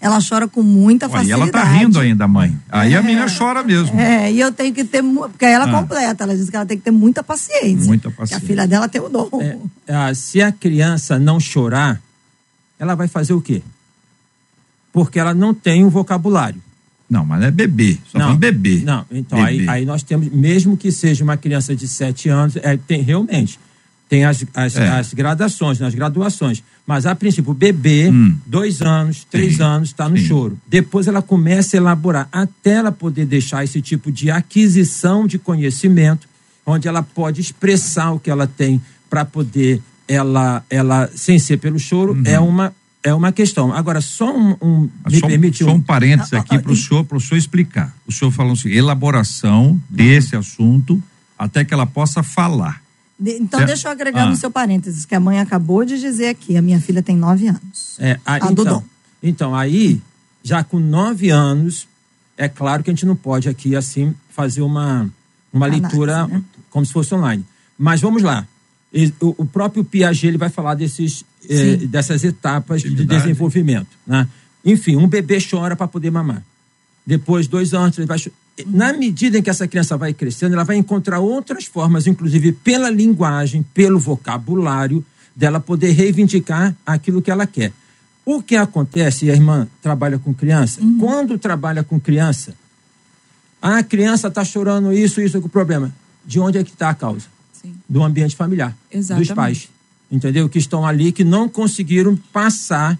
[SPEAKER 2] Ela chora com muita
[SPEAKER 1] Ó, e
[SPEAKER 2] facilidade.
[SPEAKER 1] ela tá rindo ainda, mãe. Aí a menina chora mesmo.
[SPEAKER 2] É, e eu tenho que ter. Porque aí ela
[SPEAKER 1] Ah.
[SPEAKER 2] completa, ela diz que ela tem que ter muita paciência.
[SPEAKER 1] Muita
[SPEAKER 2] Que a
[SPEAKER 1] paciência.
[SPEAKER 2] filha dela tem o dom.
[SPEAKER 4] É, ah, se a criança não chorar, ela vai fazer o quê? Porque ela não tem um vocabulário.
[SPEAKER 1] Não, mas é bebê. Só falando bebê.
[SPEAKER 4] Não, então
[SPEAKER 1] Bebê.
[SPEAKER 4] aí, aí nós temos, mesmo que seja uma criança de 7 anos, é, tem realmente. Tem as, as,
[SPEAKER 1] É.
[SPEAKER 4] as gradações, nas graduações. Mas, a princípio, o bebê,
[SPEAKER 1] Hum.
[SPEAKER 4] dois anos, três
[SPEAKER 1] Sim,
[SPEAKER 4] anos, está no
[SPEAKER 1] sim.
[SPEAKER 4] choro. Depois ela começa a elaborar, até ela poder deixar esse tipo de aquisição de conhecimento, onde ela pode expressar o que ela tem para poder, ela, ela, sem ser pelo choro, é, uma, é uma questão. Agora, só um. um
[SPEAKER 1] Mas
[SPEAKER 4] me
[SPEAKER 1] só, um-
[SPEAKER 4] permite
[SPEAKER 1] só
[SPEAKER 4] um-
[SPEAKER 1] um parênteses aqui para o senhor, pro senhor explicar. O senhor falou assim, elaboração desse assunto até que ela possa falar.
[SPEAKER 2] De- então,
[SPEAKER 1] Certo.
[SPEAKER 2] deixa eu agregar
[SPEAKER 1] Ah.
[SPEAKER 2] no seu parênteses, que a mãe acabou de dizer aqui: a minha filha tem nove anos.
[SPEAKER 4] É, a-
[SPEAKER 2] A do
[SPEAKER 4] então, então, aí, já com nove anos, é claro que a gente não pode aqui, assim, fazer uma, uma
[SPEAKER 2] Análise,
[SPEAKER 4] leitura
[SPEAKER 2] né?
[SPEAKER 4] como se fosse online. Mas vamos lá. O, próprio Piaget ele vai falar desses, eh, dessas etapas de desenvolvimento. Né? Enfim, um bebê chora para poder mamar. Depois, dois anos, ele vai. Na medida em que essa criança vai crescendo, ela vai encontrar outras formas, inclusive pela linguagem, pelo vocabulário, dela poder reivindicar aquilo que ela quer. O que acontece, e a irmã trabalha com criança, quando trabalha com criança, a criança está chorando isso, isso é o problema. De onde é que está a causa?
[SPEAKER 5] Sim.
[SPEAKER 4] Do ambiente familiar.
[SPEAKER 5] Exatamente.
[SPEAKER 4] Dos pais. Entendeu? Que estão ali, que não conseguiram passar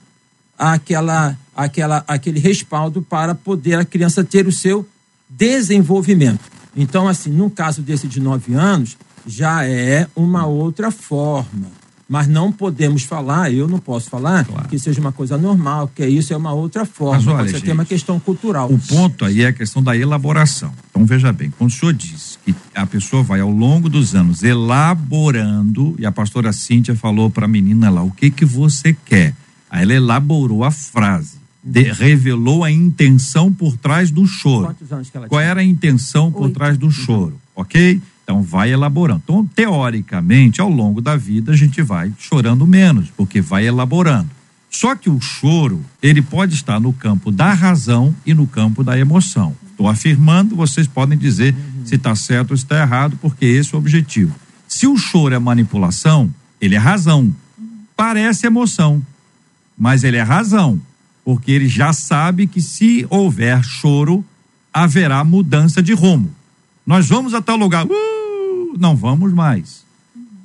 [SPEAKER 4] aquela, aquela, aquele respaldo para poder a criança ter o seu desenvolvimento. Então, assim, no caso desse de nove anos, já é uma outra forma. Mas não podemos falar, eu não posso falar,
[SPEAKER 1] Claro.
[SPEAKER 4] que seja uma coisa normal, que isso é uma outra forma.
[SPEAKER 1] Mas olha,
[SPEAKER 4] Você
[SPEAKER 1] gente,
[SPEAKER 4] tem uma questão cultural.
[SPEAKER 1] O ponto aí é a questão da elaboração. Então veja bem, quando o senhor diz que a pessoa vai ao longo dos anos elaborando, e a pastora Cíntia falou para a menina lá, o que que você quer? Aí ela elaborou a frase, de- revelou a intenção por trás do choro.
[SPEAKER 4] Quantos anos que ela
[SPEAKER 1] Qual era a intenção por
[SPEAKER 2] Oito.
[SPEAKER 1] trás do choro, ok? Então vai elaborando. Então, teoricamente, ao longo da vida, a gente vai chorando menos, porque vai elaborando. Só que o choro, ele pode estar no campo da razão e no campo da emoção. Estou afirmando, vocês podem dizer se está certo ou se está errado, porque esse é o objetivo. Se o choro é manipulação, ele é razão. Parece emoção, mas ele é razão, porque ele já sabe que se houver choro, haverá mudança de rumo. Nós vamos a tal lugar, uh, não vamos mais.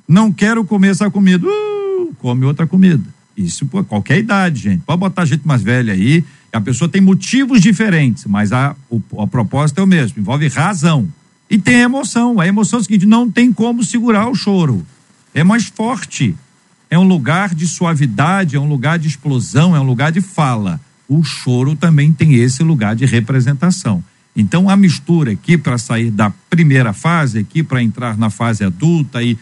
[SPEAKER 1] Não quero comer essa comida, uh, come outra comida. Isso por qualquer idade, gente. Pode botar gente mais velha aí, a pessoa tem motivos diferentes, mas a, o, a proposta é o mesmo, envolve razão. E tem emoção. A emoção é o seguinte: não tem como segurar o choro. É mais forte. É um lugar de suavidade, é um lugar de explosão, é um lugar de fala. O choro também tem esse lugar de representação. Então a mistura aqui para sair da primeira fase aqui para entrar na fase adulta e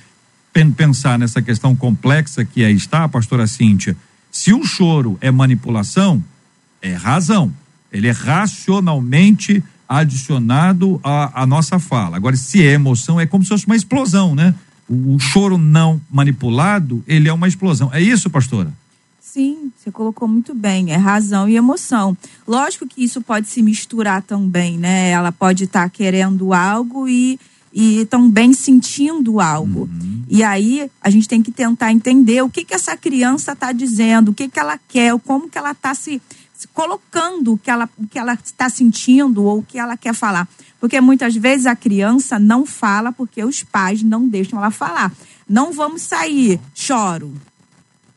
[SPEAKER 1] pensar nessa questão complexa que aí está, pastora Cíntia. Se o choro é manipulação, é razão. Ele é racionalmente adicionado à, à nossa fala. Agora, se é emoção, é como se fosse uma explosão, né? O, o choro não manipulado, ele é uma explosão. É isso, pastora?
[SPEAKER 5] Sim, você colocou muito bem, é razão e emoção. Lógico que isso pode se misturar também, né? Ela pode estar tá querendo algo e, e também sentindo algo. Uhum. E aí a gente tem que tentar entender o que, que essa criança está dizendo, o que, que ela quer, como que ela está se colocando o que ela o que ela está sentindo ou o que ela quer falar. Porque muitas vezes a criança não fala porque os pais não deixam ela falar. Não vamos sair, choro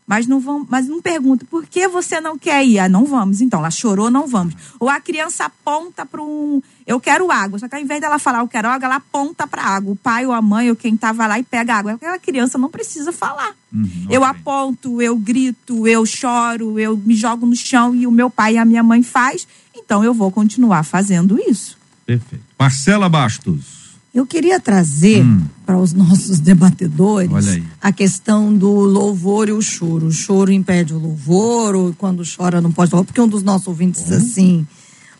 [SPEAKER 5] mas não vão, mas não pergunta por que você não quer ir. Ah, não vamos. Então, ela chorou, não vamos. Ou a criança aponta para um, eu quero água. Só que ao invés dela falar eu quero água, ela aponta para água. O pai ou a mãe ou quem estava lá e pega água. Aquela criança não precisa falar. Uhum, eu aponto, eu grito, eu choro, eu me jogo no chão e o meu pai e a minha mãe faz. Então eu vou continuar fazendo isso.
[SPEAKER 1] Perfeito. Marcela Bastos.
[SPEAKER 2] Eu queria trazer hum. para os nossos debatedores a questão do louvor e o choro. O choro impede o louvor, ou quando chora não pode louvar, porque um dos nossos ouvintes diz assim.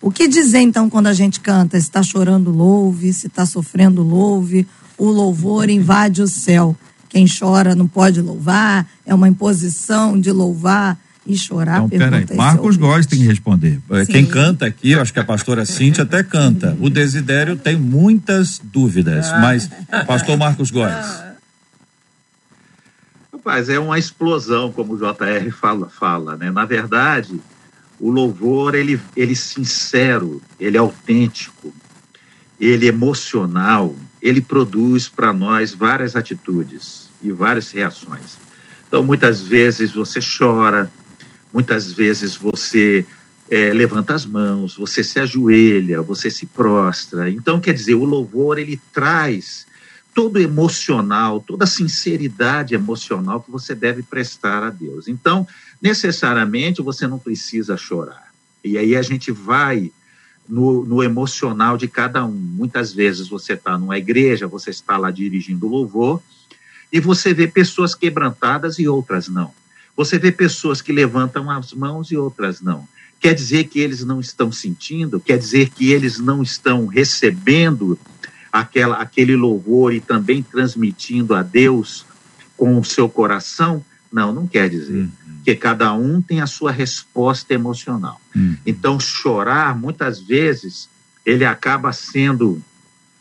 [SPEAKER 2] O que dizer então quando a gente canta? Se está chorando, louve, se está sofrendo, louve. O louvor invade o céu. Quem chora não pode louvar, é uma imposição de louvar e chorar.
[SPEAKER 1] Então, peraí, Marcos Góes tem que responder. É, Sim. Quem canta aqui, eu acho que a pastora Cintia até canta. O Desidério tem muitas dúvidas, ah. mas pastor Marcos Góes.
[SPEAKER 3] Rapaz, é uma explosão, como o JR fala, fala, né? Na verdade, o louvor, ele, ele sincero, ele é autêntico, ele emocional, ele produz para nós várias atitudes e várias reações. Então, muitas vezes você chora, Muitas vezes você é, levanta as mãos, você se ajoelha, você se prostra. Então, quer dizer, o louvor ele traz todo emocional, toda a sinceridade emocional que você deve prestar a Deus. Então, necessariamente você não precisa chorar. E aí a gente vai no, no emocional de cada um. Muitas vezes você está numa igreja, você está lá dirigindo louvor, e você vê pessoas quebrantadas e outras não. Você vê pessoas que levantam as mãos e outras não. Quer dizer que eles não estão sentindo? Quer dizer que eles não estão recebendo aquela, aquele louvor e também transmitindo a Deus com o seu coração? Não, não quer dizer. Uhum. Porque cada um tem a sua resposta emocional. Uhum. Então, chorar, muitas vezes, ele acaba sendo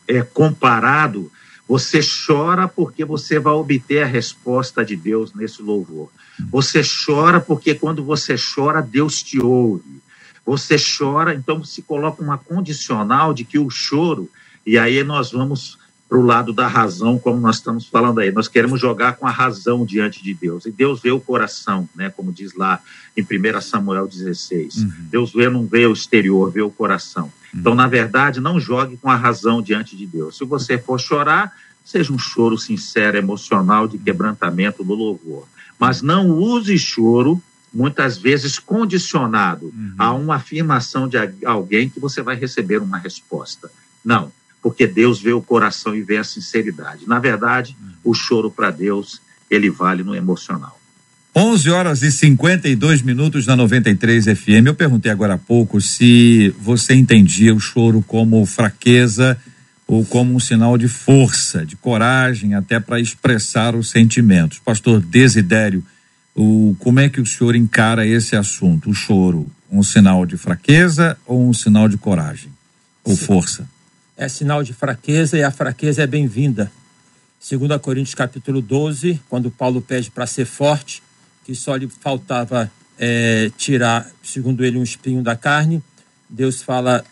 [SPEAKER 3] é, comparado. Você chora porque você vai obter a resposta de Deus nesse louvor. Você chora porque quando você chora, Deus te ouve. Você chora, então se coloca uma condicional de que o choro, e aí nós vamos para o lado da razão, como nós estamos falando aí. Nós queremos jogar com a razão diante de Deus. E Deus vê o coração, né? como diz lá em 1 Samuel 16. Uhum. Deus vê, não vê o exterior, vê o coração. Então, na verdade, não jogue com a razão diante de Deus. Se você for chorar, seja um choro sincero, emocional, de quebrantamento do louvor mas não use choro muitas vezes condicionado uhum. a uma afirmação de alguém que você vai receber uma resposta. Não, porque Deus vê o coração e vê a sinceridade. Na verdade, uhum. o choro para Deus, ele vale no emocional.
[SPEAKER 1] 11 horas e 52 minutos na 93 FM. Eu perguntei agora há pouco se você entendia o choro como fraqueza ou como um sinal de força, de coragem, até para expressar os sentimentos. Pastor Desidério, o, como é que o senhor encara esse assunto? O choro, um sinal de fraqueza ou um sinal de coragem ou Sim. força?
[SPEAKER 4] É sinal de fraqueza e a fraqueza é bem-vinda. 2 Coríntios capítulo 12, quando Paulo pede para ser forte, que só lhe faltava é, tirar, segundo ele, um espinho da carne. Deus fala,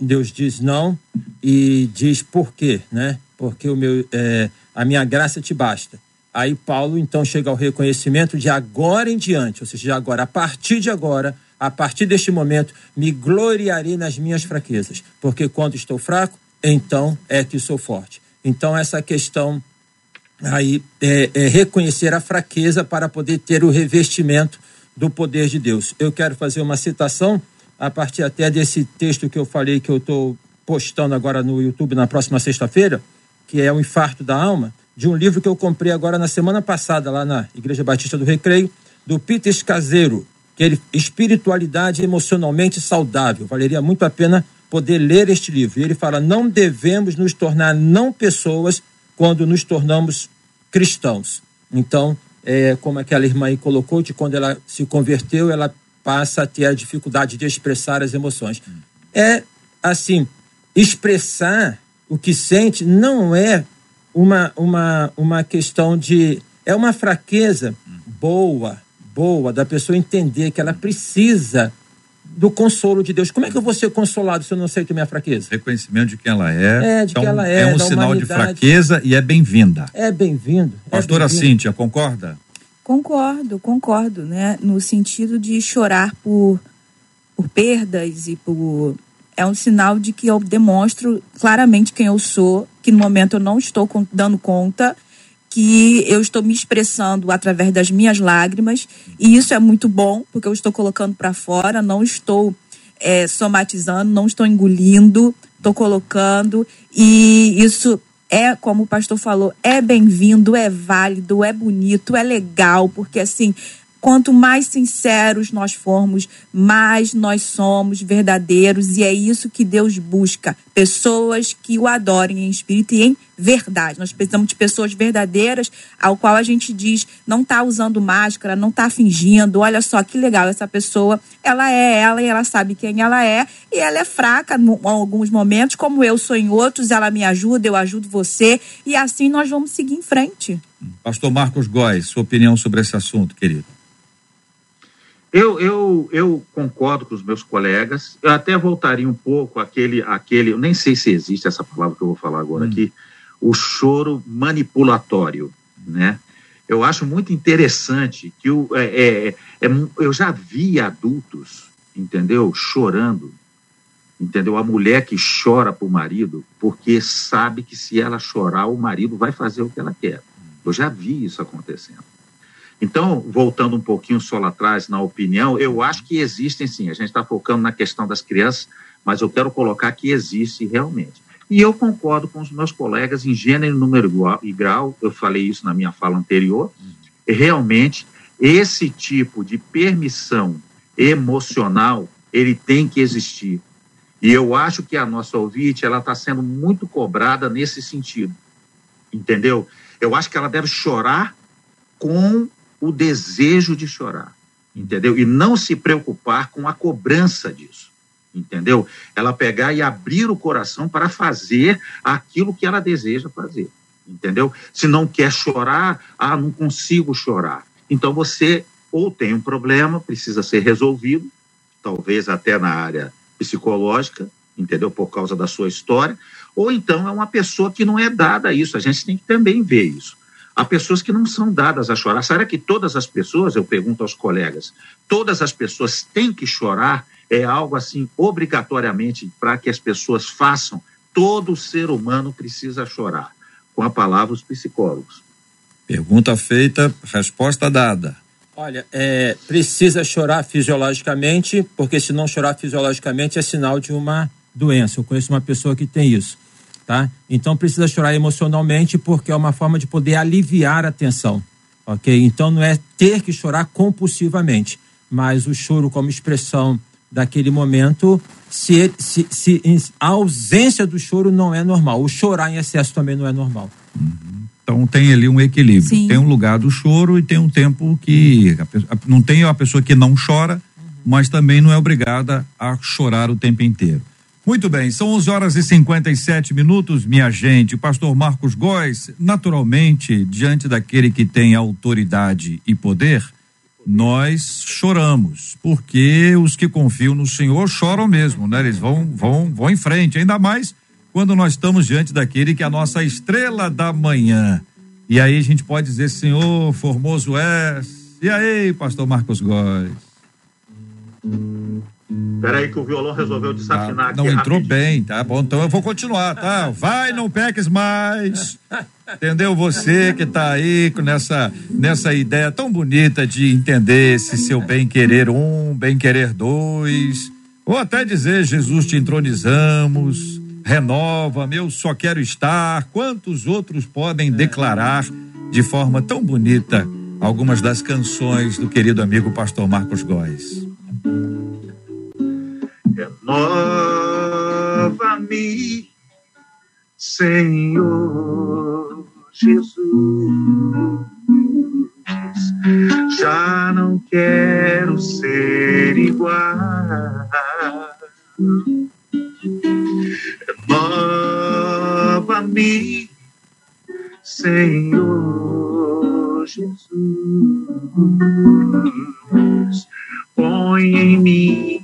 [SPEAKER 4] Deus diz não e diz por quê, né? Porque o meu, é, a minha graça te basta. Aí Paulo então chega ao reconhecimento de agora em diante, ou seja, de agora, a partir de agora, a partir deste momento, me gloriarei nas minhas fraquezas, porque quando estou fraco, então é que sou forte. Então essa questão aí é, é reconhecer a fraqueza para poder ter o revestimento do poder de Deus. Eu quero fazer uma citação a partir até desse texto que eu falei que eu estou postando agora no YouTube na próxima sexta-feira, que é o infarto da alma, de um livro que eu comprei agora na semana passada lá na Igreja Batista do Recreio, do Peter Escaseiro, que ele espiritualidade emocionalmente saudável. Valeria muito a pena poder ler este livro. E ele fala: não devemos nos tornar não pessoas quando nos tornamos cristãos. Então, é, como aquela irmã aí colocou, de quando ela se converteu, ela passa a ter a dificuldade de expressar as emoções. É assim, expressar o que sente não é uma, uma, uma questão de. É uma fraqueza boa, boa, da pessoa entender que ela precisa do consolo de Deus. Como é que eu vou ser consolado se eu não aceito minha fraqueza?
[SPEAKER 1] Reconhecimento de quem ela é.
[SPEAKER 4] É, de então, quem ela é.
[SPEAKER 1] É um sinal humanidade. de fraqueza e é bem-vinda.
[SPEAKER 4] É bem-vindo.
[SPEAKER 1] É Pastora
[SPEAKER 4] bem
[SPEAKER 1] Cíntia, concorda?
[SPEAKER 5] Concordo, concordo, né? No sentido de chorar por, por perdas e por. É um sinal de que eu demonstro claramente quem eu sou, que no momento eu não estou dando conta que eu estou me expressando através das minhas lágrimas e isso é muito bom porque eu estou colocando para fora, não estou é, somatizando, não estou engolindo, estou colocando e isso é, como o pastor falou, é bem-vindo, é válido, é bonito, é legal, porque assim, Quanto mais sinceros nós formos, mais nós somos verdadeiros, e é isso que Deus busca: pessoas que o adorem em espírito e em verdade. Nós precisamos de pessoas verdadeiras, ao qual a gente diz, não está usando máscara, não está fingindo. Olha só que legal, essa pessoa, ela é ela e ela sabe quem ela é, e ela é fraca em alguns momentos, como eu sou em outros, ela me ajuda, eu ajudo você, e assim nós vamos seguir em frente.
[SPEAKER 1] Pastor Marcos Góes, sua opinião sobre esse assunto, querido.
[SPEAKER 3] Eu, eu, eu concordo com os meus colegas. Eu até voltaria um pouco àquele, àquele, eu nem sei se existe essa palavra que eu vou falar agora hum. aqui, o choro manipulatório, né? Eu acho muito interessante que o, é, é, é, eu já vi adultos, entendeu, chorando, entendeu? A mulher que chora para o marido porque sabe que se ela chorar o marido vai fazer o que ela quer. Eu já vi isso acontecendo. Então, voltando um pouquinho só lá atrás na opinião, eu acho que existem sim. A gente está focando na questão das crianças, mas eu quero colocar que existe realmente. E eu concordo com os meus colegas em gênero, número e grau, eu falei isso na minha fala anterior. Realmente, esse tipo de permissão emocional, ele tem que existir. E eu acho que a nossa ouvinte, ela está sendo muito cobrada nesse sentido. Entendeu? Eu acho que ela deve chorar com o desejo de chorar, entendeu? E não se preocupar com a cobrança disso, entendeu? Ela pegar e abrir o coração para fazer aquilo que ela deseja fazer, entendeu? Se não quer chorar, ah, não consigo chorar. Então você ou tem um problema, precisa ser resolvido, talvez até na área psicológica, entendeu? Por causa da sua história, ou então é uma pessoa que não é dada a isso. A gente tem que também ver isso. Há pessoas que não são dadas a chorar. Será que todas as pessoas, eu pergunto aos colegas, todas as pessoas têm que chorar? É algo assim, obrigatoriamente, para que as pessoas façam? Todo ser humano precisa chorar. Com a palavra, os psicólogos.
[SPEAKER 1] Pergunta feita, resposta dada.
[SPEAKER 4] Olha, é, precisa chorar fisiologicamente, porque se não chorar fisiologicamente é sinal de uma doença. Eu conheço uma pessoa que tem isso tá? Então precisa chorar emocionalmente porque é uma forma de poder aliviar a tensão, ok? Então não é ter que chorar compulsivamente, mas o choro como expressão daquele momento, se, se, se a ausência do choro não é normal, o chorar em excesso também não é normal.
[SPEAKER 1] Uhum. Então tem ali um equilíbrio, Sim. tem um lugar do choro e tem um tempo que a, não tem a pessoa que não chora, uhum. mas também não é obrigada a chorar o tempo inteiro. Muito bem, são 11 horas e 57 minutos, minha gente. Pastor Marcos Góes, naturalmente, diante daquele que tem autoridade e poder, nós choramos, porque os que confiam no Senhor choram mesmo, né? Eles vão, vão, vão em frente, ainda mais quando nós estamos diante daquele que é a nossa estrela da manhã. E aí a gente pode dizer, Senhor, formoso és. E aí, pastor Marcos Góes?
[SPEAKER 3] Peraí que o violão resolveu desafinar aqui.
[SPEAKER 1] não entrou
[SPEAKER 3] rapidinho.
[SPEAKER 1] bem, tá bom? Então eu vou continuar, tá? Vai, não peques mais. Entendeu? Você que tá aí com nessa, nessa ideia tão bonita de entender esse seu bem querer um, bem querer dois, ou até dizer Jesus te entronizamos, renova, eu só quero estar. Quantos outros podem declarar de forma tão bonita algumas das canções do querido amigo pastor Marcos Góes?
[SPEAKER 3] Renova-me, Senhor Jesus. Já não quero ser igual. Renova-me, Senhor Jesus. Põe em mim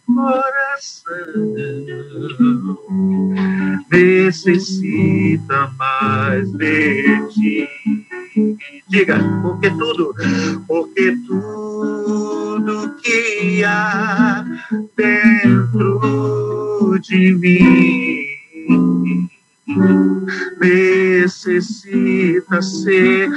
[SPEAKER 3] coração necessita mais de ti. Diga, porque tudo, porque tudo que há dentro de mim necessita ser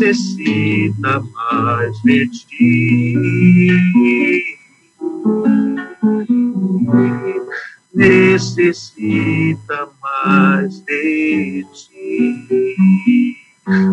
[SPEAKER 3] necessita mais de ti. Necessita mais de ti.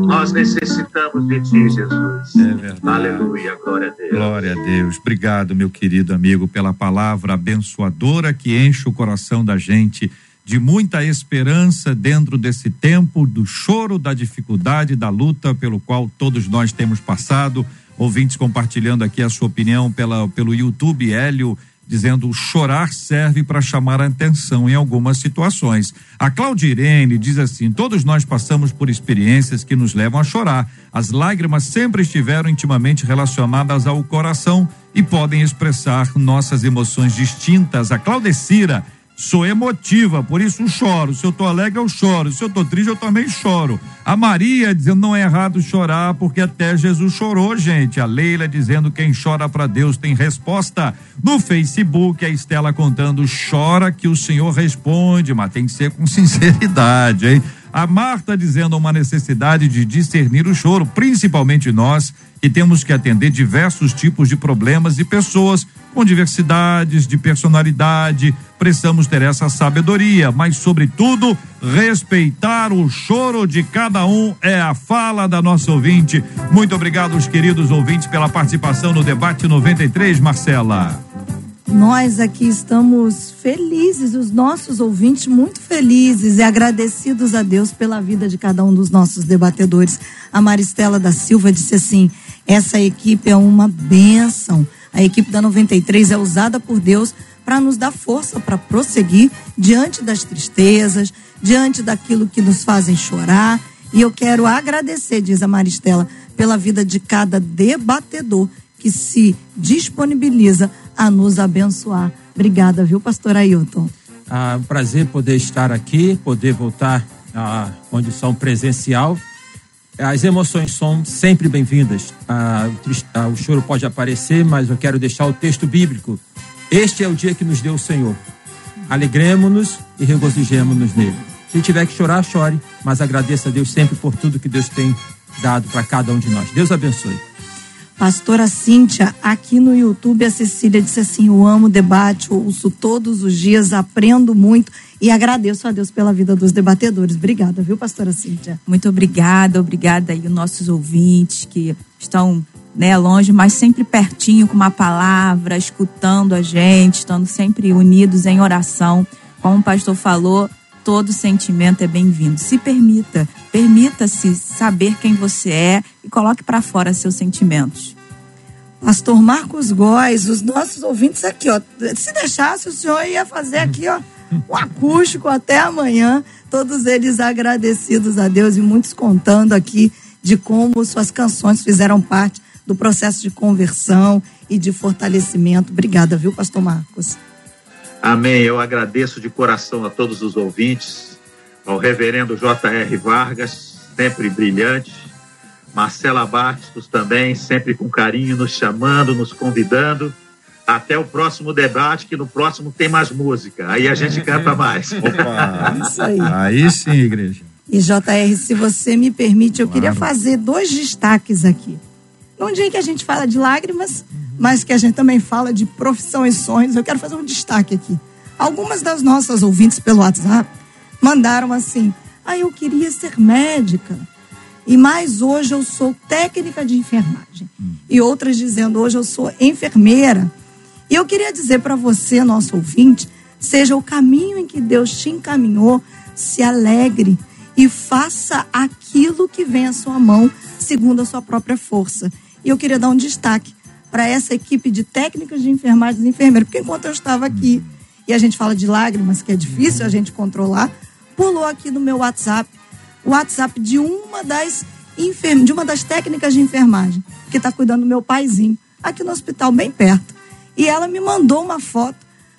[SPEAKER 3] Nós necessitamos de ti, Jesus.
[SPEAKER 1] É verdade.
[SPEAKER 3] Aleluia, glória a Deus.
[SPEAKER 1] Glória a Deus. Obrigado, meu querido amigo, pela palavra abençoadora que enche o coração da gente de muita esperança dentro desse tempo do choro, da dificuldade, da luta pelo qual todos nós temos passado. Ouvintes compartilhando aqui a sua opinião pela, pelo YouTube, Hélio dizendo chorar serve para chamar a atenção em algumas situações. A Claudirene diz assim: todos nós passamos por experiências que nos levam a chorar. As lágrimas sempre estiveram intimamente relacionadas ao coração e podem expressar nossas emoções distintas. A Claudecira Sou emotiva, por isso choro. Se eu tô alegre, eu choro. Se eu tô triste, eu também choro. A Maria dizendo não é errado chorar, porque até Jesus chorou, gente. A Leila dizendo quem chora para Deus tem resposta. No Facebook, a Estela contando chora que o Senhor responde, mas tem que ser com <laughs> sinceridade, hein? A Marta dizendo uma necessidade de discernir o choro, principalmente nós que temos que atender diversos tipos de problemas e pessoas com diversidades de personalidade. Precisamos ter essa sabedoria, mas, sobretudo, respeitar o choro de cada um é a fala da nossa ouvinte. Muito obrigado, os queridos ouvintes, pela participação no debate 93, Marcela.
[SPEAKER 2] Nós aqui estamos felizes, os nossos ouvintes muito felizes e agradecidos a Deus pela vida de cada um dos nossos debatedores. A Maristela da Silva disse assim: essa equipe é uma bênção. A equipe da 93 é usada por Deus para nos dar força para prosseguir diante das tristezas, diante daquilo que nos fazem chorar. E eu quero agradecer, diz a Maristela, pela vida de cada debatedor que se disponibiliza a nos abençoar. Obrigada, viu, pastor Ailton?
[SPEAKER 4] Ah, um prazer poder estar aqui, poder voltar à condição presencial. As emoções são sempre bem-vindas. Ah, ah, o choro pode aparecer, mas eu quero deixar o texto bíblico. Este é o dia que nos deu o Senhor. Alegremos-nos e regozijemos-nos nele. Se tiver que chorar, chore, mas agradeça a Deus sempre por tudo que Deus tem dado para cada um de nós. Deus abençoe.
[SPEAKER 2] Pastora Cíntia, aqui no YouTube a Cecília disse assim: Eu amo o debate, ouço todos os dias, aprendo muito e agradeço a Deus pela vida dos debatedores. Obrigada, viu, Pastora Cíntia?
[SPEAKER 5] Muito obrigada, obrigada aí os nossos ouvintes que estão né, longe, mas sempre pertinho com uma palavra, escutando a gente, estando sempre unidos em oração. Como o pastor falou, todo sentimento é bem-vindo. Se permita, permita-se saber quem você é e coloque para fora seus sentimentos.
[SPEAKER 2] Pastor Marcos Góes, os nossos ouvintes aqui, ó. Se deixasse, o senhor ia fazer aqui, ó, um acústico até amanhã. Todos eles agradecidos a Deus e muitos contando aqui de como suas canções fizeram parte do processo de conversão e de fortalecimento. Obrigada, viu, Pastor Marcos?
[SPEAKER 3] Amém. Eu agradeço de coração a todos os ouvintes, ao reverendo J.R. Vargas, sempre brilhante, Marcela Bastos também, sempre com carinho, nos chamando, nos convidando. Até o próximo debate, que no próximo tem mais música. Aí a gente canta mais. <laughs>
[SPEAKER 1] Opa!
[SPEAKER 2] Isso aí.
[SPEAKER 1] Aí sim, igreja.
[SPEAKER 2] E JR, se você me permite, eu queria
[SPEAKER 1] Claro.
[SPEAKER 2] fazer dois destaques aqui. Num dia em que a gente fala de lágrimas, mas que a gente também fala de profissão e sonhos, eu quero fazer um destaque aqui. Algumas das nossas ouvintes pelo WhatsApp mandaram assim: ah, eu queria ser médica. E mais hoje eu sou técnica de enfermagem. E outras dizendo, hoje eu sou enfermeira. E eu queria dizer para você, nosso ouvinte, seja o caminho em que Deus te encaminhou, se alegre e faça aquilo que vem à sua mão, segundo a sua própria força. E eu queria dar um destaque para essa equipe de técnicas de enfermagem e enfermeiros, porque enquanto eu estava aqui e a gente fala de lágrimas, que é difícil a gente controlar, pulou aqui no meu WhatsApp o WhatsApp de uma das enferm... de uma das técnicas de enfermagem que está cuidando do meu paizinho aqui no hospital bem perto. E ela me mandou uma foto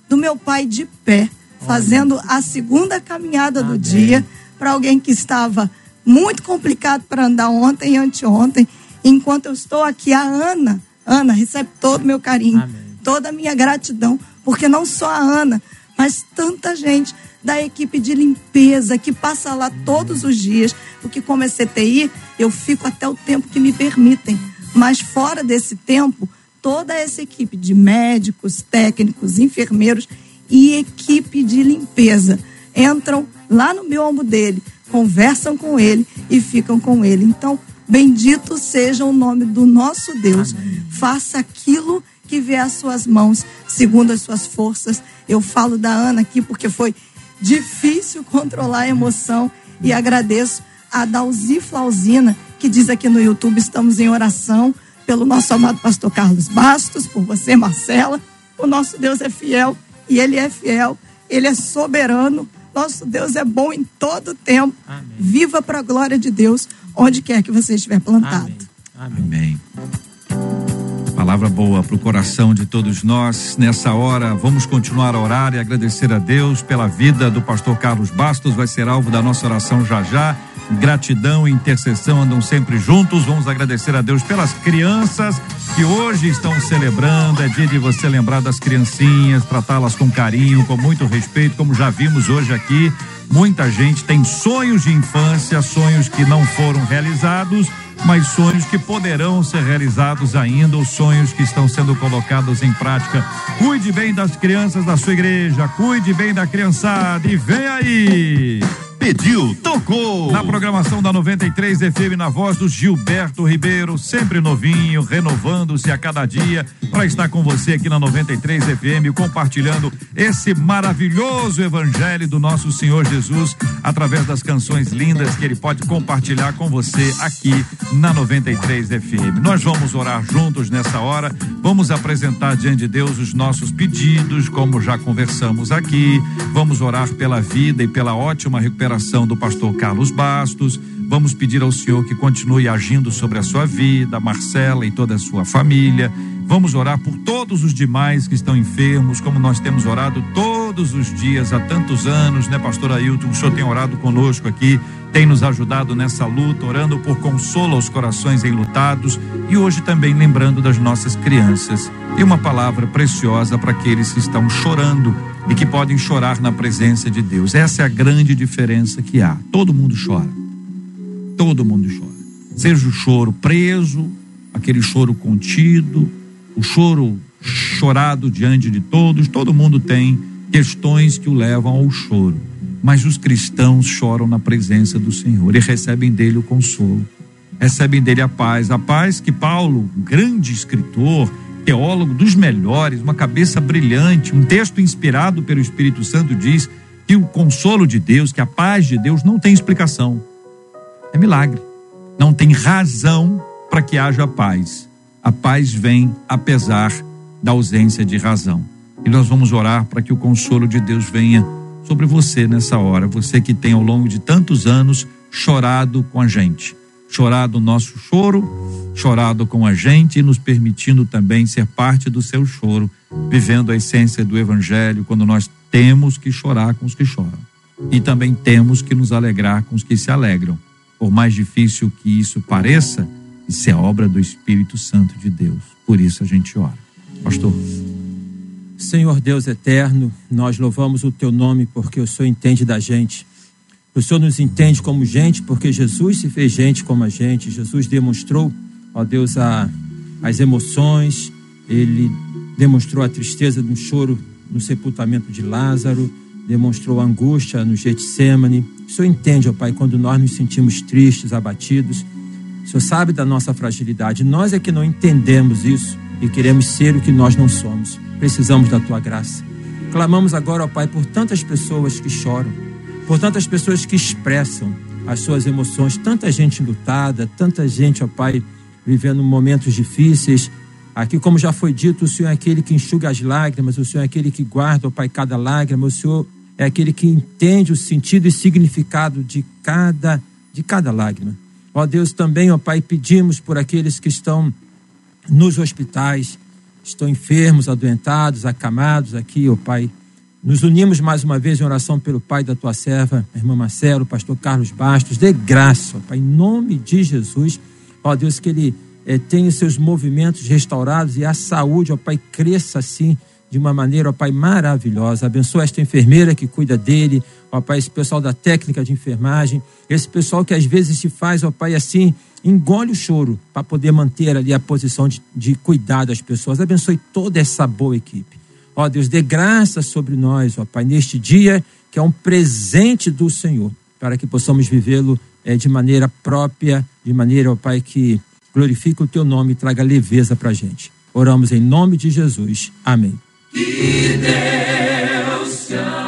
[SPEAKER 2] do meu pai de pé fazendo a segunda caminhada do dia para alguém que estava muito complicado para andar ontem e anteontem. Enquanto eu estou aqui, a Ana, Ana recebe todo o meu carinho,
[SPEAKER 4] Amém.
[SPEAKER 2] toda a minha gratidão, porque não só a Ana, mas tanta gente da equipe de limpeza que passa lá todos os dias, porque como é CTI, eu fico até o tempo que me permitem. Mas fora desse tempo, toda essa equipe de médicos, técnicos, enfermeiros e equipe de limpeza entram lá no meu ombro dele, conversam com ele e ficam com ele. Então, bendito seja o nome do nosso Deus. Faça aquilo que vê às suas mãos, segundo as suas forças. Eu falo da Ana aqui porque foi difícil controlar a emoção e agradeço a Dalzi Flausina, que diz aqui no YouTube: estamos em oração pelo nosso amado pastor Carlos Bastos, por você, Marcela. O nosso Deus é fiel e ele é fiel, ele é soberano. Nosso Deus é bom em todo tempo.
[SPEAKER 4] Amém.
[SPEAKER 2] Viva para a glória de Deus, onde quer que você estiver plantado.
[SPEAKER 4] Amém. Amém.
[SPEAKER 1] Amém. Palavra boa para o coração de todos nós. Nessa hora, vamos continuar a orar e agradecer a Deus pela vida do pastor Carlos Bastos. Vai ser alvo da nossa oração já já. Gratidão e intercessão andam sempre juntos. Vamos agradecer a Deus pelas crianças que hoje estão celebrando. É dia de você lembrar das criancinhas, tratá-las com carinho, com muito respeito, como já vimos hoje aqui. Muita gente tem sonhos de infância, sonhos que não foram realizados mas sonhos que poderão ser realizados ainda, os sonhos que estão sendo colocados em prática. Cuide bem das crianças da sua igreja, cuide bem da criançada e vem aí!
[SPEAKER 6] Pediu, tocou.
[SPEAKER 1] Na programação da 93 FM, na voz do Gilberto Ribeiro, sempre novinho, renovando-se a cada dia, para estar com você aqui na 93 FM, compartilhando esse maravilhoso evangelho do nosso Senhor Jesus, através das canções lindas que ele pode compartilhar com você aqui na 93 FM. Nós vamos orar juntos nessa hora, vamos apresentar diante de Deus os nossos pedidos, como já conversamos aqui, vamos orar pela vida e pela ótima recuperação do pastor Carlos Bastos. Vamos pedir ao Senhor que continue agindo sobre a sua vida, Marcela e toda a sua família. Vamos orar por todos os demais que estão enfermos, como nós temos orado todos os dias há tantos anos, né, pastor Ailton? O senhor tem orado conosco aqui, tem nos ajudado nessa luta, orando por consolo aos corações enlutados e hoje também lembrando das nossas crianças. E uma palavra preciosa para aqueles que estão chorando e que podem chorar na presença de Deus. Essa é a grande diferença que há. Todo mundo chora. Todo mundo chora. Seja o choro preso, aquele choro contido, o choro chorado diante de todos, todo mundo tem questões que o levam ao choro. Mas os cristãos choram na presença do Senhor e recebem dele o consolo, recebem dele a paz. A paz que Paulo, grande escritor, teólogo dos melhores, uma cabeça brilhante, um texto inspirado pelo Espírito Santo diz que o consolo de Deus, que a paz de Deus não tem explicação. É milagre. Não tem razão para que haja paz. A paz vem apesar da ausência de razão. E nós vamos orar para que o consolo de Deus venha sobre você nessa hora, você que tem ao longo de tantos anos chorado com a gente, chorado o nosso choro, chorado com a gente e nos permitindo também ser parte do seu choro, vivendo a essência do evangelho, quando nós temos que chorar com os que choram e também temos que nos alegrar com os que se alegram. Por mais difícil que isso pareça, isso é obra do Espírito Santo de Deus. Por isso a gente ora. Pastor.
[SPEAKER 4] Senhor Deus eterno, nós louvamos o teu nome porque o Senhor entende da gente. O Senhor nos entende como gente porque Jesus se fez gente como a gente. Jesus demonstrou, ó Deus, a, as emoções, ele demonstrou a tristeza do choro no sepultamento de Lázaro, demonstrou a angústia no Getsemane. O Senhor entende, ó Pai, quando nós nos sentimos tristes, abatidos. O Senhor sabe da nossa fragilidade. Nós é que não entendemos isso e queremos ser o que nós não somos. Precisamos da tua graça. Clamamos agora, ó Pai, por tantas pessoas que choram, por tantas pessoas que expressam as suas emoções, tanta gente lutada, tanta gente, ó Pai, vivendo momentos difíceis. Aqui, como já foi dito, o Senhor é aquele que enxuga as lágrimas, o Senhor é aquele que guarda, ó Pai, cada lágrima, o Senhor é aquele que entende o sentido e significado de cada, de cada lágrima. Ó Deus, também, ó Pai, pedimos por aqueles que estão nos hospitais, estão enfermos, adoentados, acamados aqui, ó Pai. Nos unimos mais uma vez em oração pelo Pai da tua serva, irmã Marcelo, pastor Carlos Bastos. Dê graça, ó Pai, em nome de Jesus. Ó Deus, que ele eh, tenha seus movimentos restaurados e a saúde, ó Pai, cresça assim de uma maneira, ó Pai, maravilhosa. Abençoa esta enfermeira que cuida dele, ó Pai, esse pessoal da técnica de enfermagem, esse pessoal que às vezes se faz, ó Pai, assim, engole o choro para poder manter ali a posição de, de cuidar das pessoas. Abençoe toda essa boa equipe. Ó Deus, dê graça sobre nós, ó Pai, neste dia que é um presente do Senhor, para que possamos vivê-lo é, de maneira própria, de maneira, ó Pai, que glorifique o teu nome e traga leveza para a gente. Oramos em nome de Jesus. Amém.
[SPEAKER 7] Que Deus te